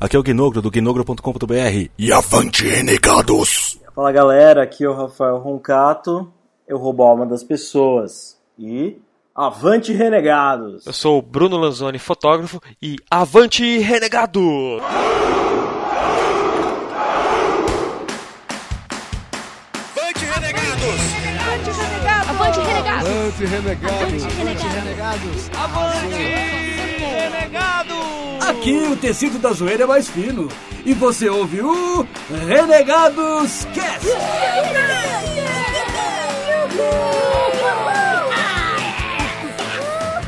Aqui é o Guinogro, do guinogro.com.br. E avante, renegados! Fala galera, aqui é o Rafael Roncato. Eu roubo a alma das pessoas. E. Avante, renegados! Eu sou o Bruno Lanzoni, fotógrafo, e avante, renegado! Avante, renegados! Avante, renegados! Avante, renegados! Avante, renegados! Avante, renegados! Aqui o tecido da zoeira é mais fino. E você ouve o Renegados Cast!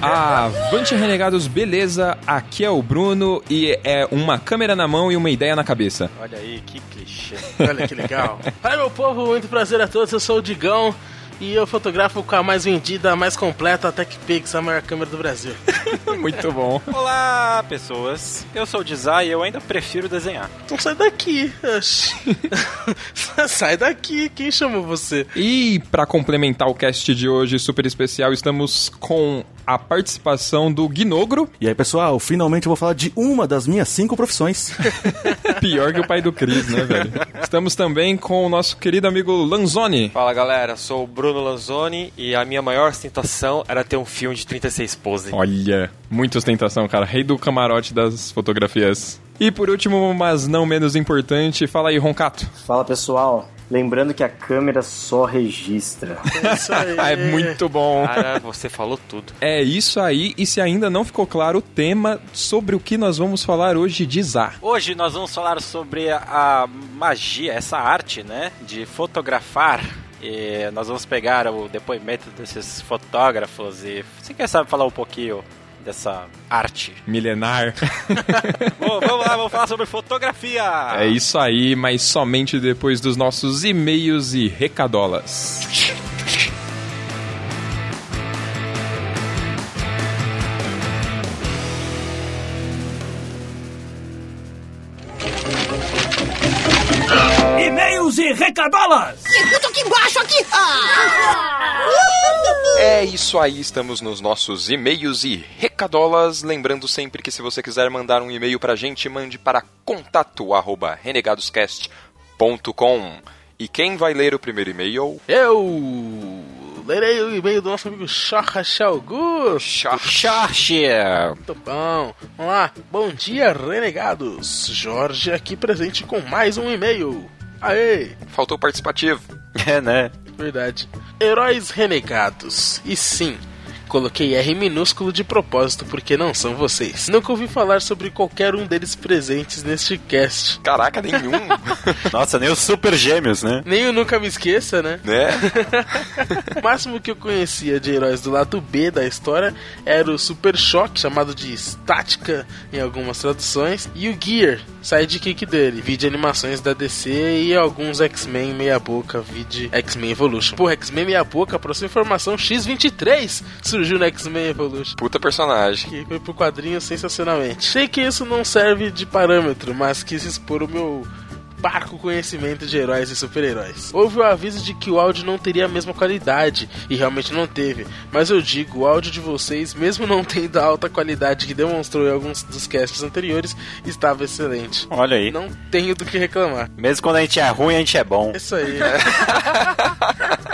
Avante Renegados, beleza? Aqui é o Bruno e é uma câmera na mão e uma ideia na cabeça. Olha aí, que clichê. Olha que legal. Fala meu povo, muito prazer a todos, eu sou o Digão e eu fotografo com a mais vendida, a mais completa, a TechPix, a maior câmera do Brasil. Muito bom. Olá, pessoas. Eu sou o Dizay e eu ainda prefiro desenhar. Então sai daqui. sai daqui, quem chamou você? E para complementar o cast de hoje super especial, estamos com a participação do Guinogro, E aí, pessoal, finalmente eu vou falar de uma das minhas cinco profissões. pior que o pai do Cris, né, velho? Estamos também com o nosso querido amigo Lanzoni. Fala galera, sou o Bruno Lanzoni e a minha maior ostentação era ter um filme de 36 pose. Olha, muita ostentação, cara. Rei do camarote das fotografias. E por último, mas não menos importante, fala aí, Roncato. Fala pessoal, lembrando que a câmera só registra. É isso aí. Ah, é muito bom. Cara, você falou tudo. É isso aí, e se ainda não ficou claro o tema sobre o que nós vamos falar hoje de Zá. Hoje nós vamos falar sobre a magia, essa arte, né, de fotografar. E nós vamos pegar o depoimento desses fotógrafos e você quer sabe falar um pouquinho dessa arte? Milenar. Bom, vamos lá, vamos falar sobre fotografia. É isso aí, mas somente depois dos nossos e-mails e recadolas. E recadolas! Escuta aqui embaixo, aqui! Ah! É isso aí, estamos nos nossos e-mails e recadolas. Lembrando sempre que se você quiser mandar um e-mail pra gente, mande para contato arroba renegadoscast.com. E quem vai ler o primeiro e-mail? Eu lerei o e-mail do nosso amigo Shorra Augusto. Xaxi. Muito bom. Vamos lá. Bom dia, renegados. Jorge aqui presente com mais um e-mail. Aê! Faltou participativo. É, né? Verdade. Heróis renegados. E sim, coloquei R minúsculo de propósito porque não são vocês. Nunca ouvi falar sobre qualquer um deles presentes neste cast. Caraca, nenhum. Nossa, nem os super gêmeos, né? Nem o Nunca Me Esqueça, né? né? O máximo que eu conhecia de heróis do lado B da história era o Super Choque, chamado de Estática em algumas traduções, e o Gear, sidekick dele, vídeo animações da DC e alguns X-Men meia boca, vídeo X-Men Evolution. Porra, X-Men meia boca, pra sua informação, X-23 surgiu no X-Men Evolution. Puta personagem. Que foi pro quadrinho sensacionalmente. Sei que isso não serve de parâmetro, mas quis expor o meu parco conhecimento de heróis e super-heróis. Houve o aviso de que o áudio não teria a mesma qualidade, e realmente não teve. Mas eu digo, o áudio de vocês, mesmo não tendo a alta qualidade que demonstrou em alguns dos casts anteriores, estava excelente. Olha aí. Não tenho do que reclamar. Mesmo quando a gente é ruim, a gente é bom. É Isso aí.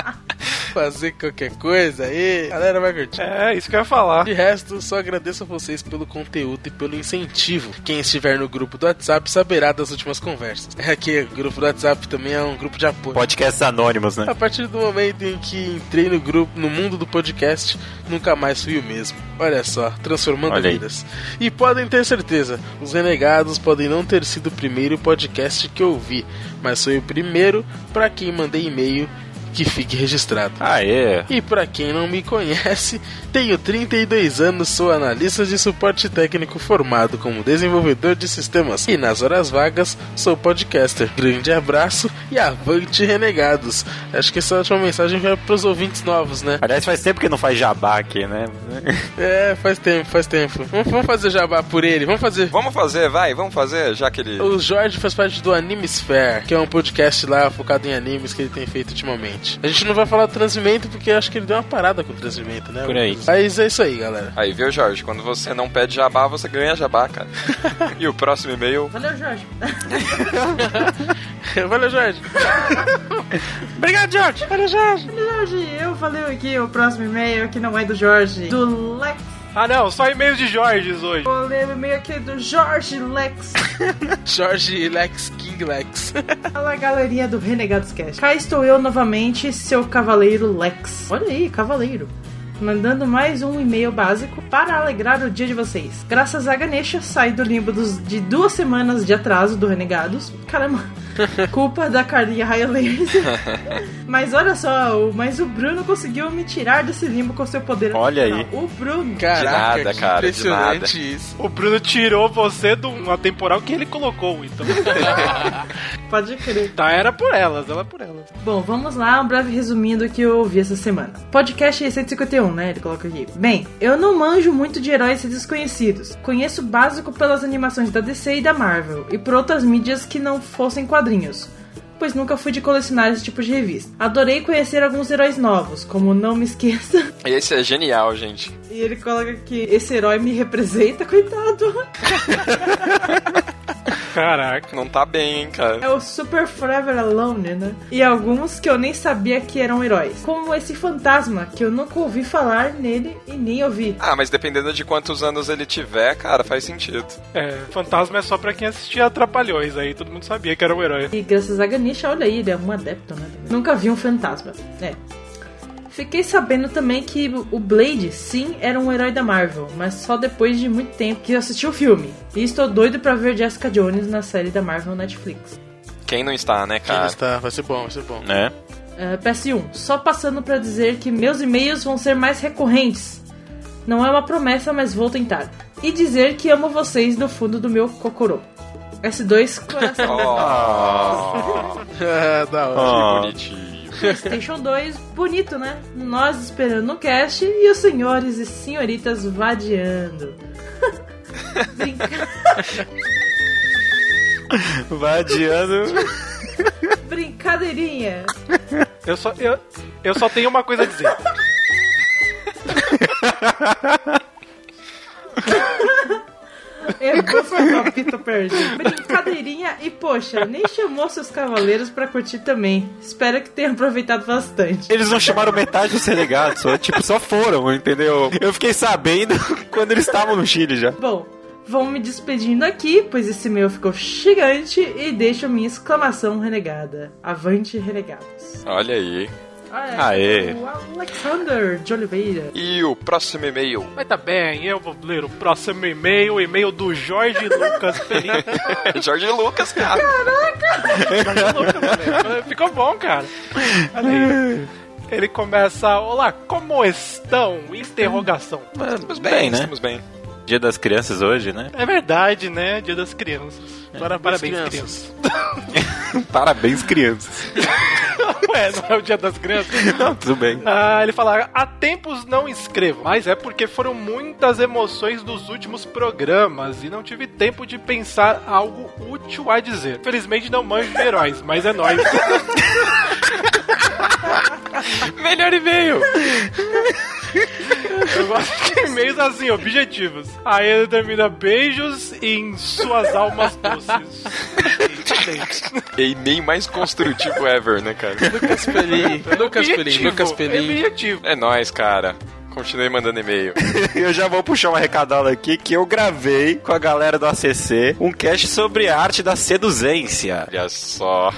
Fazer qualquer coisa aí, a galera vai curtir. É, isso que eu ia falar. De resto, só agradeço a vocês pelo conteúdo e pelo incentivo. Quem estiver no grupo do WhatsApp saberá das últimas conversas. É que o grupo do WhatsApp também é um grupo de apoio. Podcasts anônimos, né? A partir do momento em que entrei no grupo, no mundo do podcast, nunca mais fui o mesmo. Olha só, transformando Olha vidas. E podem ter certeza, os Renegados podem não ter sido o primeiro podcast que eu ouvi, mas foi o primeiro para quem mandei e-mail que fique registrado. Aê. E para quem não me conhece, tenho 32 anos, sou analista de suporte técnico formado como desenvolvedor de sistemas e nas horas vagas sou podcaster. Grande abraço e avante renegados. Acho que essa última mensagem vai pros ouvintes novos, né? Aliás, faz tempo que não faz jabá aqui, né? É, faz tempo, faz tempo. Vamos, vamos fazer jabá por ele, vamos fazer. Vamos fazer, vai, vamos fazer, já que ele. O Jorge faz parte do Animesphere, que é um podcast lá focado em animes que ele tem feito ultimamente. A gente não vai falar do transmimento porque acho que ele deu uma parada com o transmimento, né? Por aí. Mas é isso aí, galera. Aí, viu, Jorge? Quando você não pede jabá, você ganha jabá, cara. e o próximo e-mail. Valeu, Jorge. Valeu, Jorge. Obrigado, Jorge. Valeu, Jorge. Jorge, eu falei aqui o próximo e-mail que não é do Jorge, do Lex. Ah, não, só e-mails de Jorges hoje. Vou ler o e-mail aqui do Jorge Lex. Jorge Lex King Lex. Fala galerinha do Renegados Cast. Cá estou eu novamente, seu cavaleiro Lex. Olha aí, cavaleiro. Mandando mais um e-mail básico para alegrar o dia de vocês. Graças a Ganesha, saí do limbo dos, de duas semanas de atraso do Renegados. Caramba, culpa da carinha Raia Laser. Mas olha só, o- mas o Bruno conseguiu me tirar desse limbo com seu poder. Olha aí. O Bruno. Caraca, nada, que cara, de impressionante isso. O Bruno tirou você de uma temporal que ele colocou, então. Pode crer. tá, era por elas, ela por elas. Bom, vamos lá, um breve resuminho do que eu ouvi essa semana. Podcast 151, né? Ele coloca aqui. Bem, eu não manjo muito de heróis desconhecidos. Conheço o básico pelas animações da DC e da Marvel, e por outras mídias que não fossem quadrinhos. Pois nunca fui de colecionar esse tipo de revista. Adorei conhecer alguns heróis novos, como Não Me Esqueça. Esse é genial, gente. E ele coloca que esse herói me representa, coitado. Caraca. Não tá bem, hein, cara. É o Super Forever Alone, né? E alguns que eu nem sabia que eram heróis. Como esse fantasma, que eu nunca ouvi falar nele e nem ouvi. Ah, mas dependendo de quantos anos ele tiver, cara, faz sentido. É, fantasma é só pra quem assistia Trapalhões, aí todo mundo sabia que era um herói. E graças a Ganesha, olha aí, ele é um adepto, né? Nunca vi um fantasma. É. Fiquei sabendo também que o Blade, sim, era um herói da Marvel, mas só depois de muito tempo que eu assisti o filme. E estou doido pra ver Jessica Jones na série da Marvel Netflix. Quem não está, né, Quem cara? está? Vai ser bom, vai ser bom. Né? Uh, PS1, só passando pra dizer que meus e-mails vão ser mais recorrentes. Não é uma promessa, mas vou tentar. E dizer que amo vocês do fundo do meu cocorô. S2 coração. Oh, Ah, da hora. que bonitinho. PlayStation 2, bonito, né? Nós esperando o cast e os senhores e senhoritas vadiando. Brinca... Vadiando. Brincadeirinha. Eu só, eu, eu só tenho uma coisa a dizer. Eu vou pito perdido. Brincadeirinha e, poxa, nem chamou seus cavaleiros pra curtir também. Espero que tenham aproveitado bastante. Eles não chamaram metade dos renegados, só, tipo, só foram, entendeu? Eu fiquei sabendo quando eles estavam no Chile já. Bom, vou me despedindo aqui, pois esse meu ficou gigante e deixo minha exclamação renegada. Avante, renegados. Olha aí. Olha, Aê. O Alexander de Oliveira. E o próximo e-mail? Mas tá bem, eu vou ler o próximo e-mail, o e-mail do Jorge Lucas Felipe. Jorge Lucas, cara. Jorge Lucas, né? Ficou bom, cara. Olha aí. Ele começa, olá, como estão? Interrogação. Estamos bem, né? Estamos bem. Dia das crianças hoje, né? É verdade, né? Dia das crianças. Parabéns, Parabéns, crianças. crianças. Parabéns, crianças. Ué, não é o dia das crianças? Não, tudo bem. Ah, ele fala, há tempos não escrevo, mas é porque foram muitas emoções dos últimos programas e não tive tempo de pensar algo útil a dizer. Felizmente não manjo de heróis, mas é nóis. Melhor e-mail. Eu gosto de e-mails assim, objetivos. Aí ele termina beijos em suas almas Excelente. E-mail mais construtivo ever, né, cara? Lucas Pelim. Lucas Pelim. Objetivo, Lucas Pelim. Objetivo. É nóis, cara. Continue mandando e-mail. Eu já vou puxar uma recadola aqui que eu gravei com a galera do ACC um cast sobre a arte da seduzência. Olha só.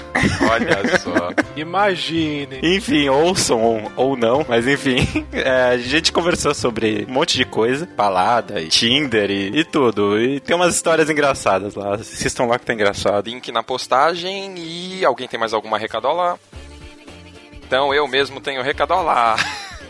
Olha só. Imagine. Enfim, ouçam ou, ou não, mas enfim, é, a gente conversou sobre um monte de coisa, balada, e Tinder e, e tudo. E tem umas histórias engraçadas lá. Assistam lá que tá engraçado. Link na postagem e alguém tem mais alguma recadola? Então eu mesmo tenho recadola.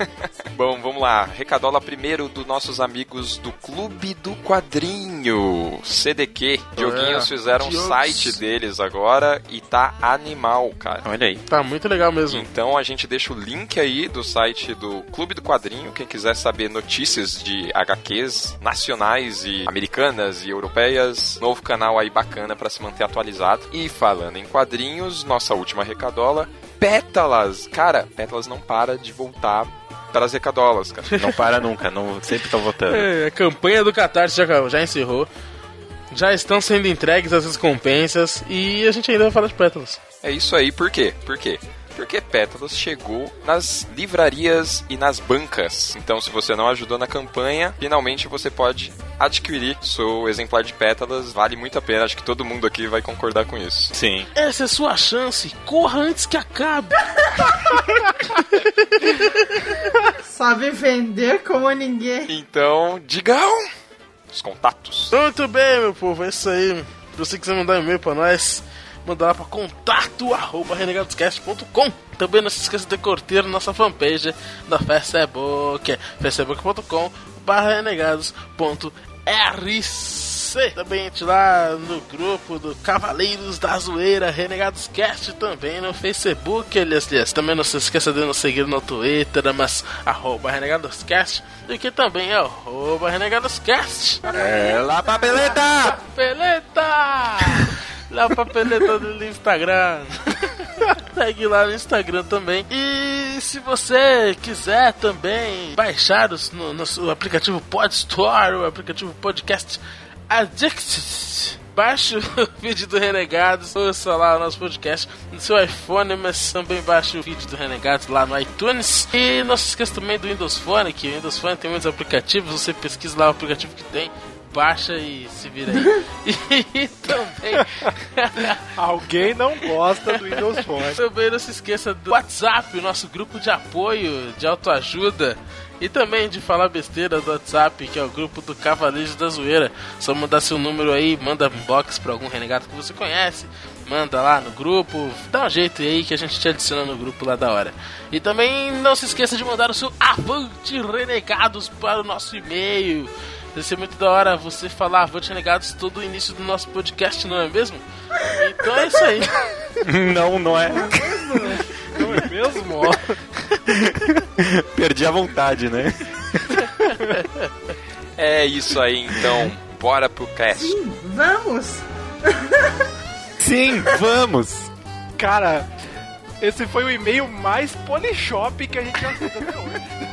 Bom, vamos lá. Recadola primeiro dos nossos amigos do Clube do Quadrinho, CDQ. Dioguinhos fizeram um Diogos. site deles agora e tá animal, cara. Olha aí. Tá muito legal mesmo. Então a gente deixa o link aí do site do Clube do Quadrinho, quem quiser saber notícias de HQs nacionais e americanas e europeias. Novo canal aí bacana pra se manter atualizado. E falando em quadrinhos, nossa última recadola. Pétalas! Cara, Pétalas não para de voltar para as recadolas, cara. Não para nunca, não, sempre estão votando. É, a campanha do Catarse já, já encerrou. Já estão sendo entregues as recompensas e a gente ainda vai falar de pétalas. É isso aí, por quê? Por quê? Porque Pétalas chegou nas livrarias e nas bancas. Então, se você não ajudou na campanha, finalmente você pode adquirir seu exemplar de Pétalas. Vale muito a pena, acho que todo mundo aqui vai concordar com isso. Sim. Essa é sua chance. Corra antes que acabe. Sabe vender como ninguém. Então, digam os contatos. Muito bem, meu povo, é isso aí. Se você quiser mandar um e-mail pra nós, manda lá pra contato arroba renegadoscast.com. Também não se esqueça de curtir nossa fanpage da Facebook, facebook.com barra renegados.rc. Também entre lá no grupo do Cavaleiros da Zoeira, Renegados Cast, também no Facebook, aliás, aliás. Também não se esqueça de nos seguir no Twitter, mas arroba renegadoscast, e que também é arroba renegadoscast. É lá, papeleta! Papeleta! Lá o papeleta do Instagram. Segue lá no Instagram também. E se você quiser também baixar os, no, no, o aplicativo Pod Store, o aplicativo Podcast Addict, baixe o vídeo do Renegados, ouça lá o nosso podcast no seu iPhone, mas também baixe o vídeo do Renegados lá no iTunes. E não se esqueça também do Windows Phone, que o Windows Phone tem muitos aplicativos, você pesquisa lá o aplicativo que tem baixa e se vira aí. e também. Alguém não gosta do Windows Phone. também não se esqueça do WhatsApp, o nosso grupo de apoio, de autoajuda. E também de falar besteira do WhatsApp, que é o grupo do Cavaleiros da Zoeira. Só mandar seu número aí, manda inbox pra algum renegado que você conhece. Manda lá no grupo, dá um jeito aí que a gente te adiciona no grupo lá da hora. E também não se esqueça de mandar o seu Avante Renegados para o nosso e-mail. Deve ser muito da hora você falar Avante Renegados todo o início do nosso podcast, não é mesmo? Então é isso aí. Não, não é. Não é mesmo? Perdi a vontade, né? É isso aí, então. Bora pro cast. Sim, vamos! Sim, vamos! Cara, esse foi o e-mail mais Polishop que a gente já fez até hoje.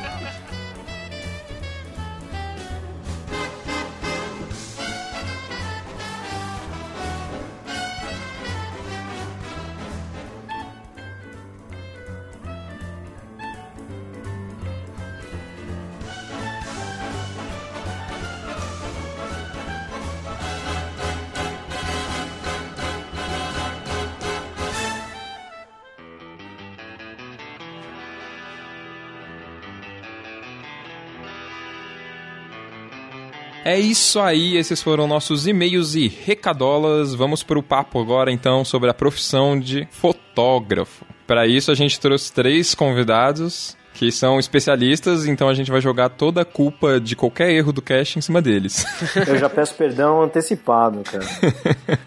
É isso aí, esses foram nossos e-mails e recadolas. Vamos para o papo agora então sobre a profissão de fotógrafo. Para isso a gente trouxe três convidados que são especialistas, então a gente vai jogar toda a culpa de qualquer erro do cast em cima deles. Eu já peço perdão antecipado, cara.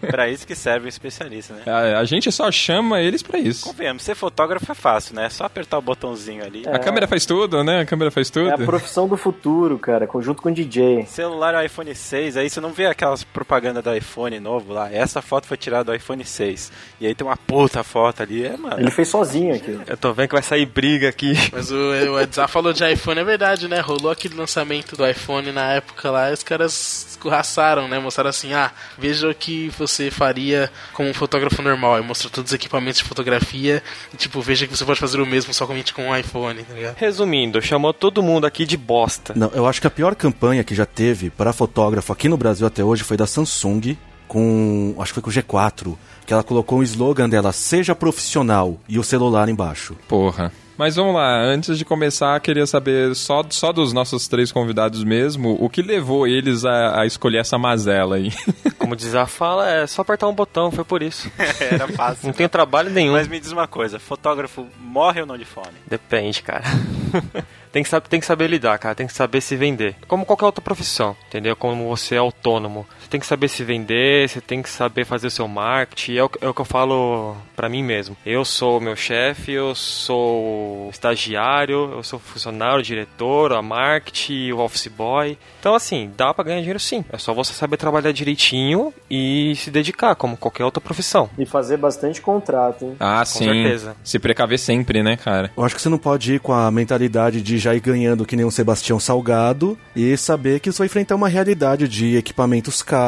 pra isso que serve o especialista, né? A, a gente só chama eles pra isso. Convenhamos, ser fotógrafo é fácil, né? É só apertar o botãozinho ali. A câmera faz tudo, né? A câmera faz tudo. É a profissão do futuro, cara, conjunto com o DJ. Celular é o iPhone 6, aí você não vê aquelas propaganda do iPhone novo lá. Essa foto foi tirada do iPhone 6. E aí tem uma puta foto ali, é, mano. Ele fez sozinho aqui. Eu tô vendo que vai sair briga aqui. Mas o, o Edzar falou de iPhone, é verdade, né? Rolou aquele lançamento do iPhone na época lá e os caras escorraçaram, né? Mostraram assim, ah, veja o que você faria como um fotógrafo normal. Aí mostrou todos os equipamentos de fotografia e, tipo, veja que você pode fazer o mesmo somente com um iPhone, tá ligado? Resumindo, chamou todo mundo aqui de bosta. Não, eu acho que a pior campanha que já teve para fotógrafo aqui no Brasil até hoje foi da Samsung com, acho que foi com o G4, que ela colocou um slogan dela, seja profissional, e o celular embaixo. Porra. Mas vamos lá, antes de começar, queria saber só, só dos nossos três convidados mesmo, o que levou eles a, a escolher essa mazela aí? Como diz a fala, é só apertar um botão, foi por isso. Era fácil. Não tem trabalho nenhum. Mas me diz uma coisa, fotógrafo morre ou não de fome? Depende, cara. Tem que, saber, tem que saber lidar, cara. Tem que saber se vender. Como qualquer outra profissão, entendeu? Como você é autônomo. Você tem que saber se vender, você tem que saber fazer o seu marketing. É o, é o que eu falo para mim mesmo. Eu sou meu chefe, eu sou estagiário, eu sou funcionário, diretor, a marketing, o office boy. Então, assim, dá para ganhar dinheiro sim. É só você saber trabalhar direitinho e se dedicar, como qualquer outra profissão. E fazer bastante contrato, hein? Ah, sim. certeza. Se precaver sempre, né, cara? Eu acho que você não pode ir com a mentalidade de já ir ganhando que nem um Sebastião Salgado e saber que você vai enfrentar uma realidade de equipamentos caros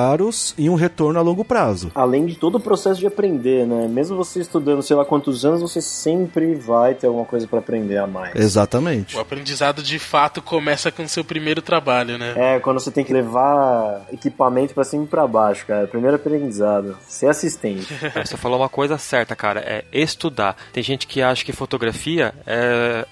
e um retorno a longo prazo. Além de todo o processo de aprender, né? Mesmo você estudando sei lá quantos anos, você sempre vai ter alguma coisa para aprender a mais. Exatamente. O aprendizado de fato começa com o seu primeiro trabalho, né? É, quando você tem que levar equipamento para cima e pra baixo, cara. Primeiro aprendizado. Ser assistente. É, Você falou uma coisa certa, cara, é estudar. Tem gente que acha que fotografia é.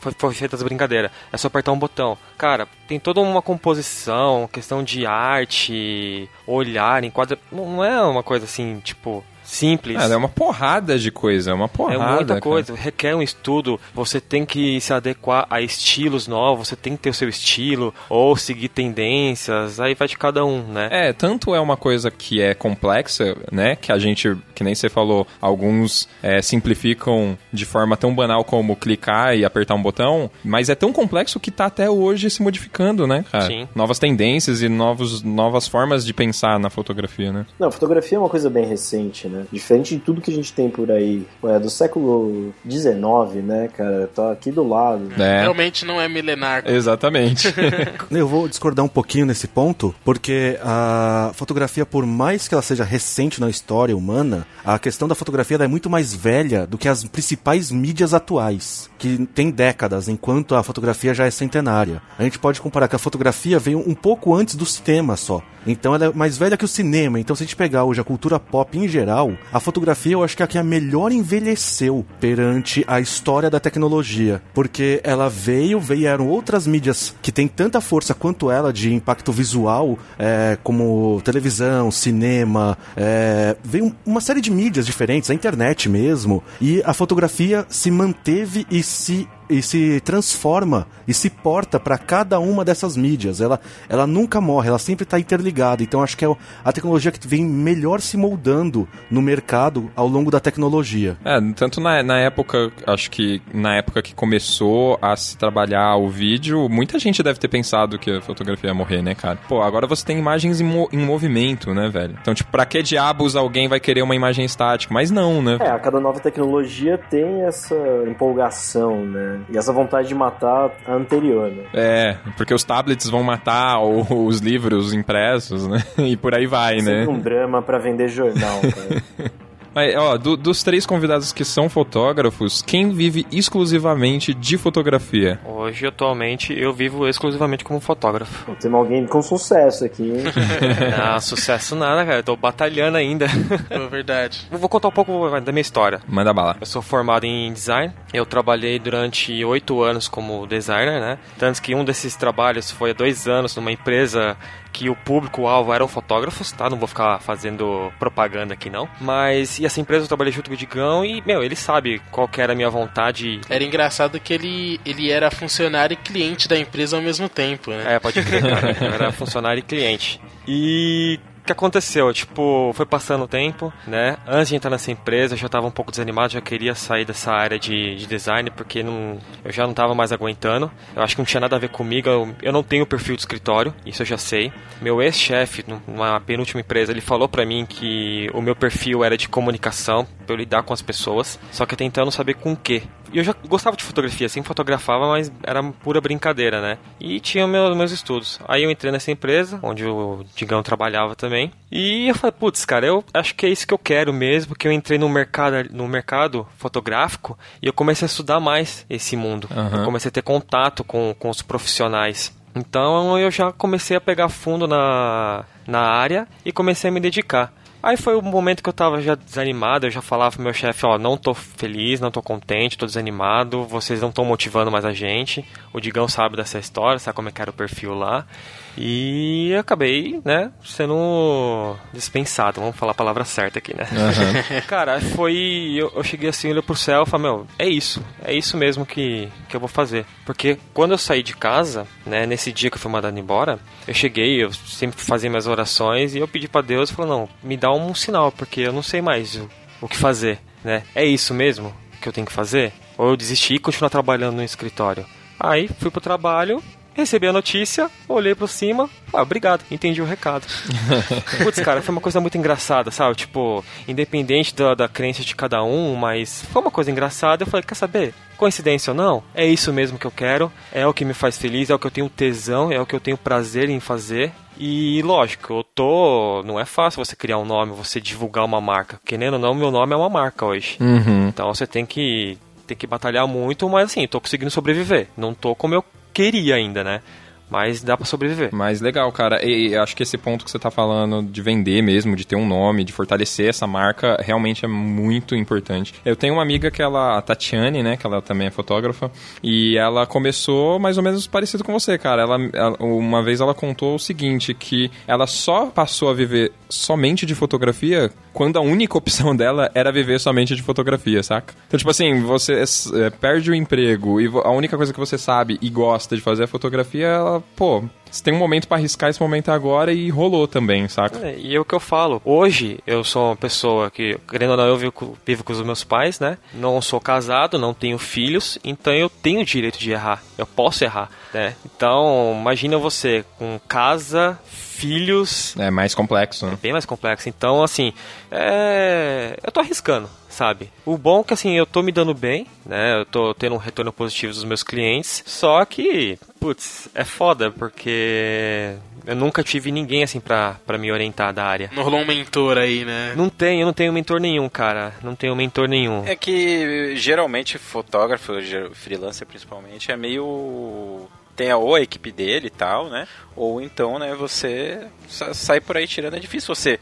Foi foi feita as brincadeiras. É só apertar um botão. Cara, tem toda uma composição, questão de arte, olhar, enquadra. Não não é uma coisa assim, tipo. Simples. Ah, é uma porrada de coisa, é uma É porrada. muita cara. coisa, requer um estudo. Você tem que se adequar a estilos novos, você tem que ter o seu estilo, ou seguir tendências, aí vai de cada um, né? É, tanto é uma coisa que é complexa, né? Que a gente, que nem você falou, alguns é, simplificam de forma tão banal como clicar e apertar um botão, mas é tão complexo que tá até hoje se modificando, né, cara? Sim. Novas tendências e novos, novas formas de pensar na fotografia, né? Não, fotografia é uma coisa bem recente, né? Diferente de tudo que a gente tem por aí. É do século XIX, né, cara? Tá aqui do lado. É. Realmente não é milenar. Exatamente. Eu vou discordar um pouquinho nesse ponto, porque a fotografia, por mais que ela seja recente na história humana, a questão da fotografia é muito mais velha do que as principais mídias atuais, que tem décadas, enquanto a fotografia já é centenária. A gente pode comparar que a fotografia veio um pouco antes do cinema só. Então ela é mais velha que o cinema. Então se a gente pegar hoje a cultura pop em geral, a fotografia eu acho que é a que melhor envelheceu perante a história da tecnologia. Porque ela veio, vieram outras mídias que têm tanta força quanto ela de impacto visual, é, como televisão, cinema, é, veio uma série de mídias diferentes, a internet mesmo, e a fotografia se manteve e se e se transforma e se porta para cada uma dessas mídias. Ela, ela nunca morre, ela sempre está interligada. Então acho que é a tecnologia que vem melhor se moldando no mercado ao longo da tecnologia. É, tanto na, na época, acho que na época que começou a se trabalhar o vídeo, muita gente deve ter pensado que a fotografia ia morrer, né, cara? Pô, agora você tem imagens em, mo- em movimento, né, velho? Então, tipo, pra que diabos alguém vai querer uma imagem estática? Mas não, né? É, a cada nova tecnologia tem essa empolgação, né? E essa vontade de matar a anterior, né? É, porque os tablets vão matar o- os livros impressos, né? E por aí vai, né? Sempre um drama pra vender jornal, cara. Mas, ó, do- dos três convidados que são fotógrafos, quem vive exclusivamente de fotografia? Hoje, atualmente, eu vivo exclusivamente como fotógrafo. Temos alguém com sucesso aqui, hein? Ah, sucesso nada, cara. Eu tô batalhando ainda. É verdade. Eu Vou contar um pouco da minha história. Manda bala. Eu sou formado em design. Eu trabalhei durante oito anos como designer, né? Tanto que um desses trabalhos foi há dois anos numa empresa que o público-alvo eram fotógrafos, tá? Não vou ficar fazendo propaganda aqui, não. Mas, e essa empresa eu trabalhei junto com o Digão e, meu, ele sabe qual que era a minha vontade. Era engraçado que ele, ele era funcionário e cliente da empresa ao mesmo tempo, né? É, pode crer, cara. Eu era funcionário e cliente. E que aconteceu? Tipo, foi passando o tempo, né? Antes de entrar nessa empresa, eu já tava um pouco desanimado, já queria sair dessa área de, de design, porque não, eu já não tava mais aguentando. Eu acho que não tinha nada a ver comigo, eu, eu não tenho perfil de escritório, isso eu já sei. Meu ex-chefe, numa penúltima empresa, ele falou pra mim que o meu perfil era de comunicação, pra eu lidar com as pessoas, só que não sabia com o quê. E eu já gostava de fotografia, assim, fotografava, mas era pura brincadeira, né? E tinha meu, meus estudos. Aí eu entrei nessa empresa, onde o Digão trabalhava também. E eu falei, putz, cara, eu acho que é isso que eu quero mesmo, porque eu entrei no mercado, no mercado fotográfico e eu comecei a estudar mais esse mundo. Aham. Eu comecei a ter contato com, com os profissionais. Então eu já comecei a pegar fundo na, na área e comecei a me dedicar. Aí foi o momento que eu tava já desanimado, eu já falava pro meu chefe, ó, não tô feliz, não tô contente, tô desanimado, vocês não estão motivando mais a gente. O Digão sabe dessa história, sabe como é que era o perfil lá. E acabei, né, sendo dispensado, vamos falar a palavra certa aqui, né? Uhum. Cara, foi. Eu, eu, cheguei assim, olhei pro céu e falei, meu, é isso, é isso mesmo que, que eu vou fazer. Porque quando eu saí de casa, né, nesse dia que eu fui mandado embora, eu cheguei, eu sempre fazia minhas orações e eu pedi para Deus, falou, não, me dá um sinal, porque eu não sei mais o, o que fazer, né? É isso mesmo que eu tenho que fazer? Ou eu desisti e continuar trabalhando no escritório? Aí fui pro trabalho, recebi a notícia, olhei por cima, ah, obrigado, entendi o recado. Putz, cara, foi uma coisa muito engraçada, sabe? Tipo, independente da, da crença de cada um, mas foi uma coisa engraçada. Eu falei, quer saber? Coincidência ou não, é isso mesmo que eu quero, é o que me faz feliz, é o que eu tenho tesão, é o que eu tenho prazer em fazer. E lógico, eu tô. Não é fácil você criar um nome, você divulgar uma marca. Querendo ou não, meu nome é uma marca hoje. Uhum. Então você tem que. Tem que batalhar muito, mas assim, tô conseguindo sobreviver. Não tô como eu queria ainda, né? Mas dá para sobreviver. Mas legal, cara. E acho que esse ponto que você tá falando de vender mesmo, de ter um nome, de fortalecer essa marca, realmente é muito importante. Eu tenho uma amiga que ela, a Tatiane, né, que ela também é fotógrafa, e ela começou mais ou menos parecido com você, cara. Ela, ela uma vez ela contou o seguinte, que ela só passou a viver somente de fotografia quando a única opção dela era viver somente de fotografia, saca? Então, tipo assim, você é, perde o emprego e a única coisa que você sabe e gosta de fazer é fotografia, ela pô, você tem um momento para arriscar esse momento agora e rolou também, saca? É, e é o que eu falo. Hoje, eu sou uma pessoa que, querendo ou não, eu vivo, vivo com os meus pais, né? Não sou casado, não tenho filhos, então eu tenho o direito de errar. Eu posso errar, né? Então, imagina você com casa, filhos. É mais complexo, né? É bem mais complexo. Então, assim, é... eu tô arriscando sabe? O bom é que assim, eu tô me dando bem, né? Eu tô tendo um retorno positivo dos meus clientes, só que, putz, é foda porque eu nunca tive ninguém assim pra, pra me orientar da área. Não rolou um mentor aí, né? Não tenho, eu não tenho mentor nenhum, cara. Não tenho mentor nenhum. É que geralmente fotógrafo, freelancer principalmente, é meio tem ou a equipe dele e tal, né? Ou então, né, você sai por aí tirando. É difícil você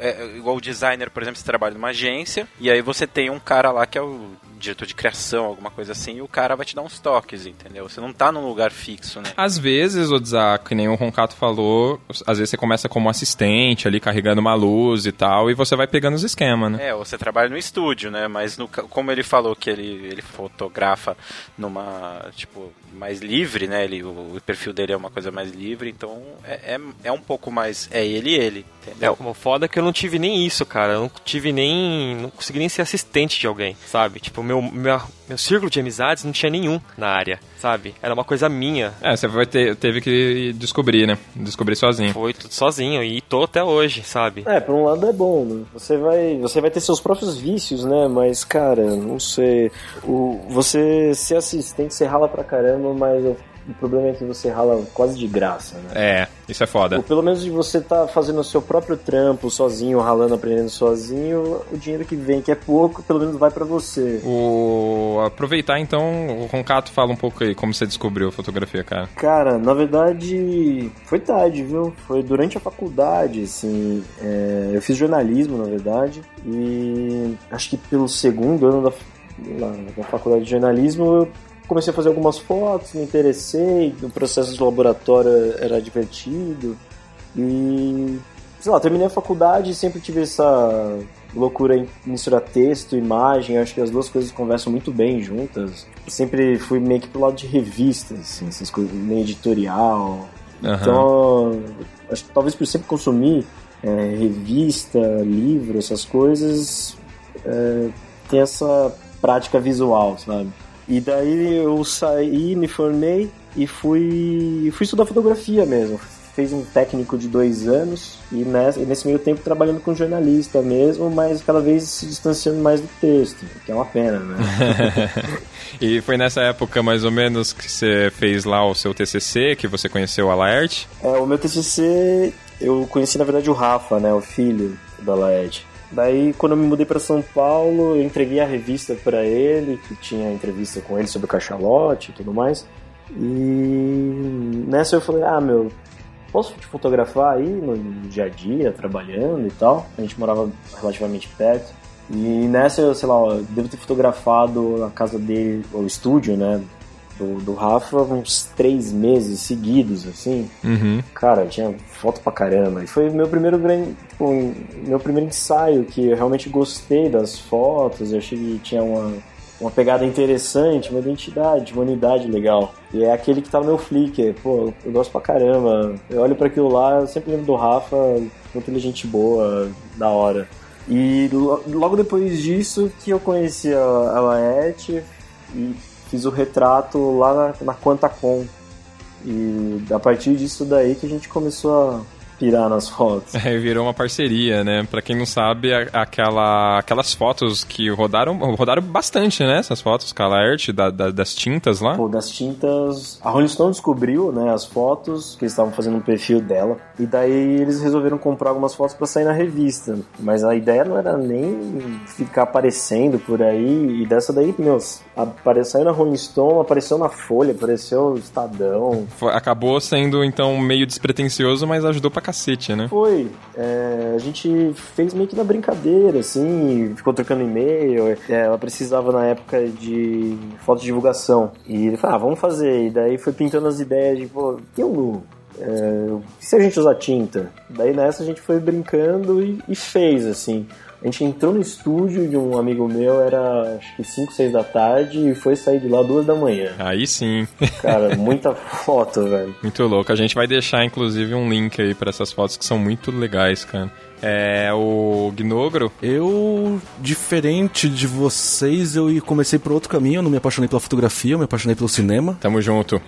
é, igual o designer, por exemplo, você trabalha numa agência e aí você tem um cara lá que é o diretor de criação, alguma coisa assim, e o cara vai te dar uns toques, entendeu? Você não tá num lugar fixo, né? Às vezes, o Dzak, que nem o Roncato falou, às vezes você começa como assistente ali, carregando uma luz e tal, e você vai pegando os esquemas, né? É, você trabalha no estúdio, né? Mas no, como ele falou que ele, ele fotografa numa, tipo, mais livre, né? Ele, o, o perfil dele é uma coisa mais livre, então é, é, é um pouco mais. É ele e ele, entendeu? É, o foda é que eu não tive nem isso, cara. Eu não tive nem. Não consegui nem ser assistente de alguém, sabe? Tipo, meu, meu, meu círculo de amizades não tinha nenhum na área, sabe? Era uma coisa minha. É, você vai ter, teve que descobrir, né? Descobrir sozinho. Foi tudo sozinho e tô até hoje, sabe? É, por um lado é bom, né? Você vai, você vai ter seus próprios vícios, né? Mas, cara, não sei. O, você ser assistente, você rala pra caramba, mas eu o problema é que você rala quase de graça, né? É, isso é foda. Ou pelo menos de você tá fazendo o seu próprio trampo sozinho, ralando, aprendendo sozinho, o dinheiro que vem, que é pouco, pelo menos vai para você. O... Aproveitar então, o Roncato fala um pouco aí como você descobriu a fotografia, cara. Cara, na verdade, foi tarde, viu? Foi durante a faculdade, assim. É... Eu fiz jornalismo, na verdade, e acho que pelo segundo ano da, da faculdade de jornalismo eu comecei a fazer algumas fotos, me interessei, o processo de laboratório era divertido e sei lá, terminei a faculdade e sempre tive essa loucura em misturar texto, imagem, acho que as duas coisas conversam muito bem juntas. Sempre fui meio que pro lado de revistas, assim, essas coisas meio editorial. Uhum. Então, acho que talvez por sempre consumir é, revista, livro, essas coisas, é, tem essa prática visual, sabe? E daí eu saí, me formei e fui, fui estudar fotografia mesmo. Fez um técnico de dois anos e nesse, nesse meio tempo trabalhando com jornalista mesmo, mas cada vez se distanciando mais do texto, que é uma pena, né? e foi nessa época mais ou menos que você fez lá o seu TCC, que você conheceu a Laerte? É, o meu TCC eu conheci na verdade o Rafa, né, o filho da Laerte. Daí, quando eu me mudei para São Paulo, eu entreguei a revista para ele, que tinha entrevista com ele sobre o cachalote e tudo mais. E nessa eu falei: ah, meu, posso te fotografar aí no dia a dia, trabalhando e tal? A gente morava relativamente perto. E nessa, eu, sei lá, eu devo ter fotografado a casa dele, o estúdio, né? Do, do Rafa, uns três meses seguidos, assim. Uhum. Cara, tinha foto pra caramba. E foi meu primeiro grande, tipo, meu primeiro ensaio que eu realmente gostei das fotos. Eu achei que tinha uma, uma pegada interessante, uma identidade, uma unidade legal. E é aquele que tá no meu Flickr. Pô, eu gosto pra caramba. Eu olho para aquilo lá, eu sempre lembro do Rafa, muito ele gente boa, da hora. E logo depois disso que eu conheci a, a Laerte e fiz o retrato lá na, na Quantacom. E a partir disso daí que a gente começou a pirar nas fotos. É, virou uma parceria, né? Pra quem não sabe, aquela, aquelas fotos que rodaram, rodaram bastante, né? Essas fotos, Calert, da, da, das tintas lá. Pô, das tintas. A Rolling Stone descobriu, né, as fotos que eles estavam fazendo no perfil dela. E daí eles resolveram comprar algumas fotos para sair na revista. Mas a ideia não era nem ficar aparecendo por aí. E dessa daí, meu, apareceu na Rolling Stone, apareceu na Folha, apareceu no Estadão. Foi, acabou sendo, então, meio despretensioso, mas ajudou pra cacete, né? Foi. É, a gente fez meio que na brincadeira, assim, ficou trocando e-mail. É, ela precisava na época de foto de divulgação. E ele falou, ah, vamos fazer. E daí foi pintando as ideias de, pô, tem um. É, se a gente usar tinta? Daí nessa a gente foi brincando e, e fez, assim. A gente entrou no estúdio de um amigo meu, era acho que 5, 6 da tarde, e foi sair de lá 2 da manhã. Aí sim. Cara, muita foto, velho. Muito louco. A gente vai deixar, inclusive, um link aí para essas fotos que são muito legais, cara. É o Gnogro. Eu, diferente de vocês, eu comecei por outro caminho. Eu não me apaixonei pela fotografia, eu me apaixonei pelo cinema. Tamo junto.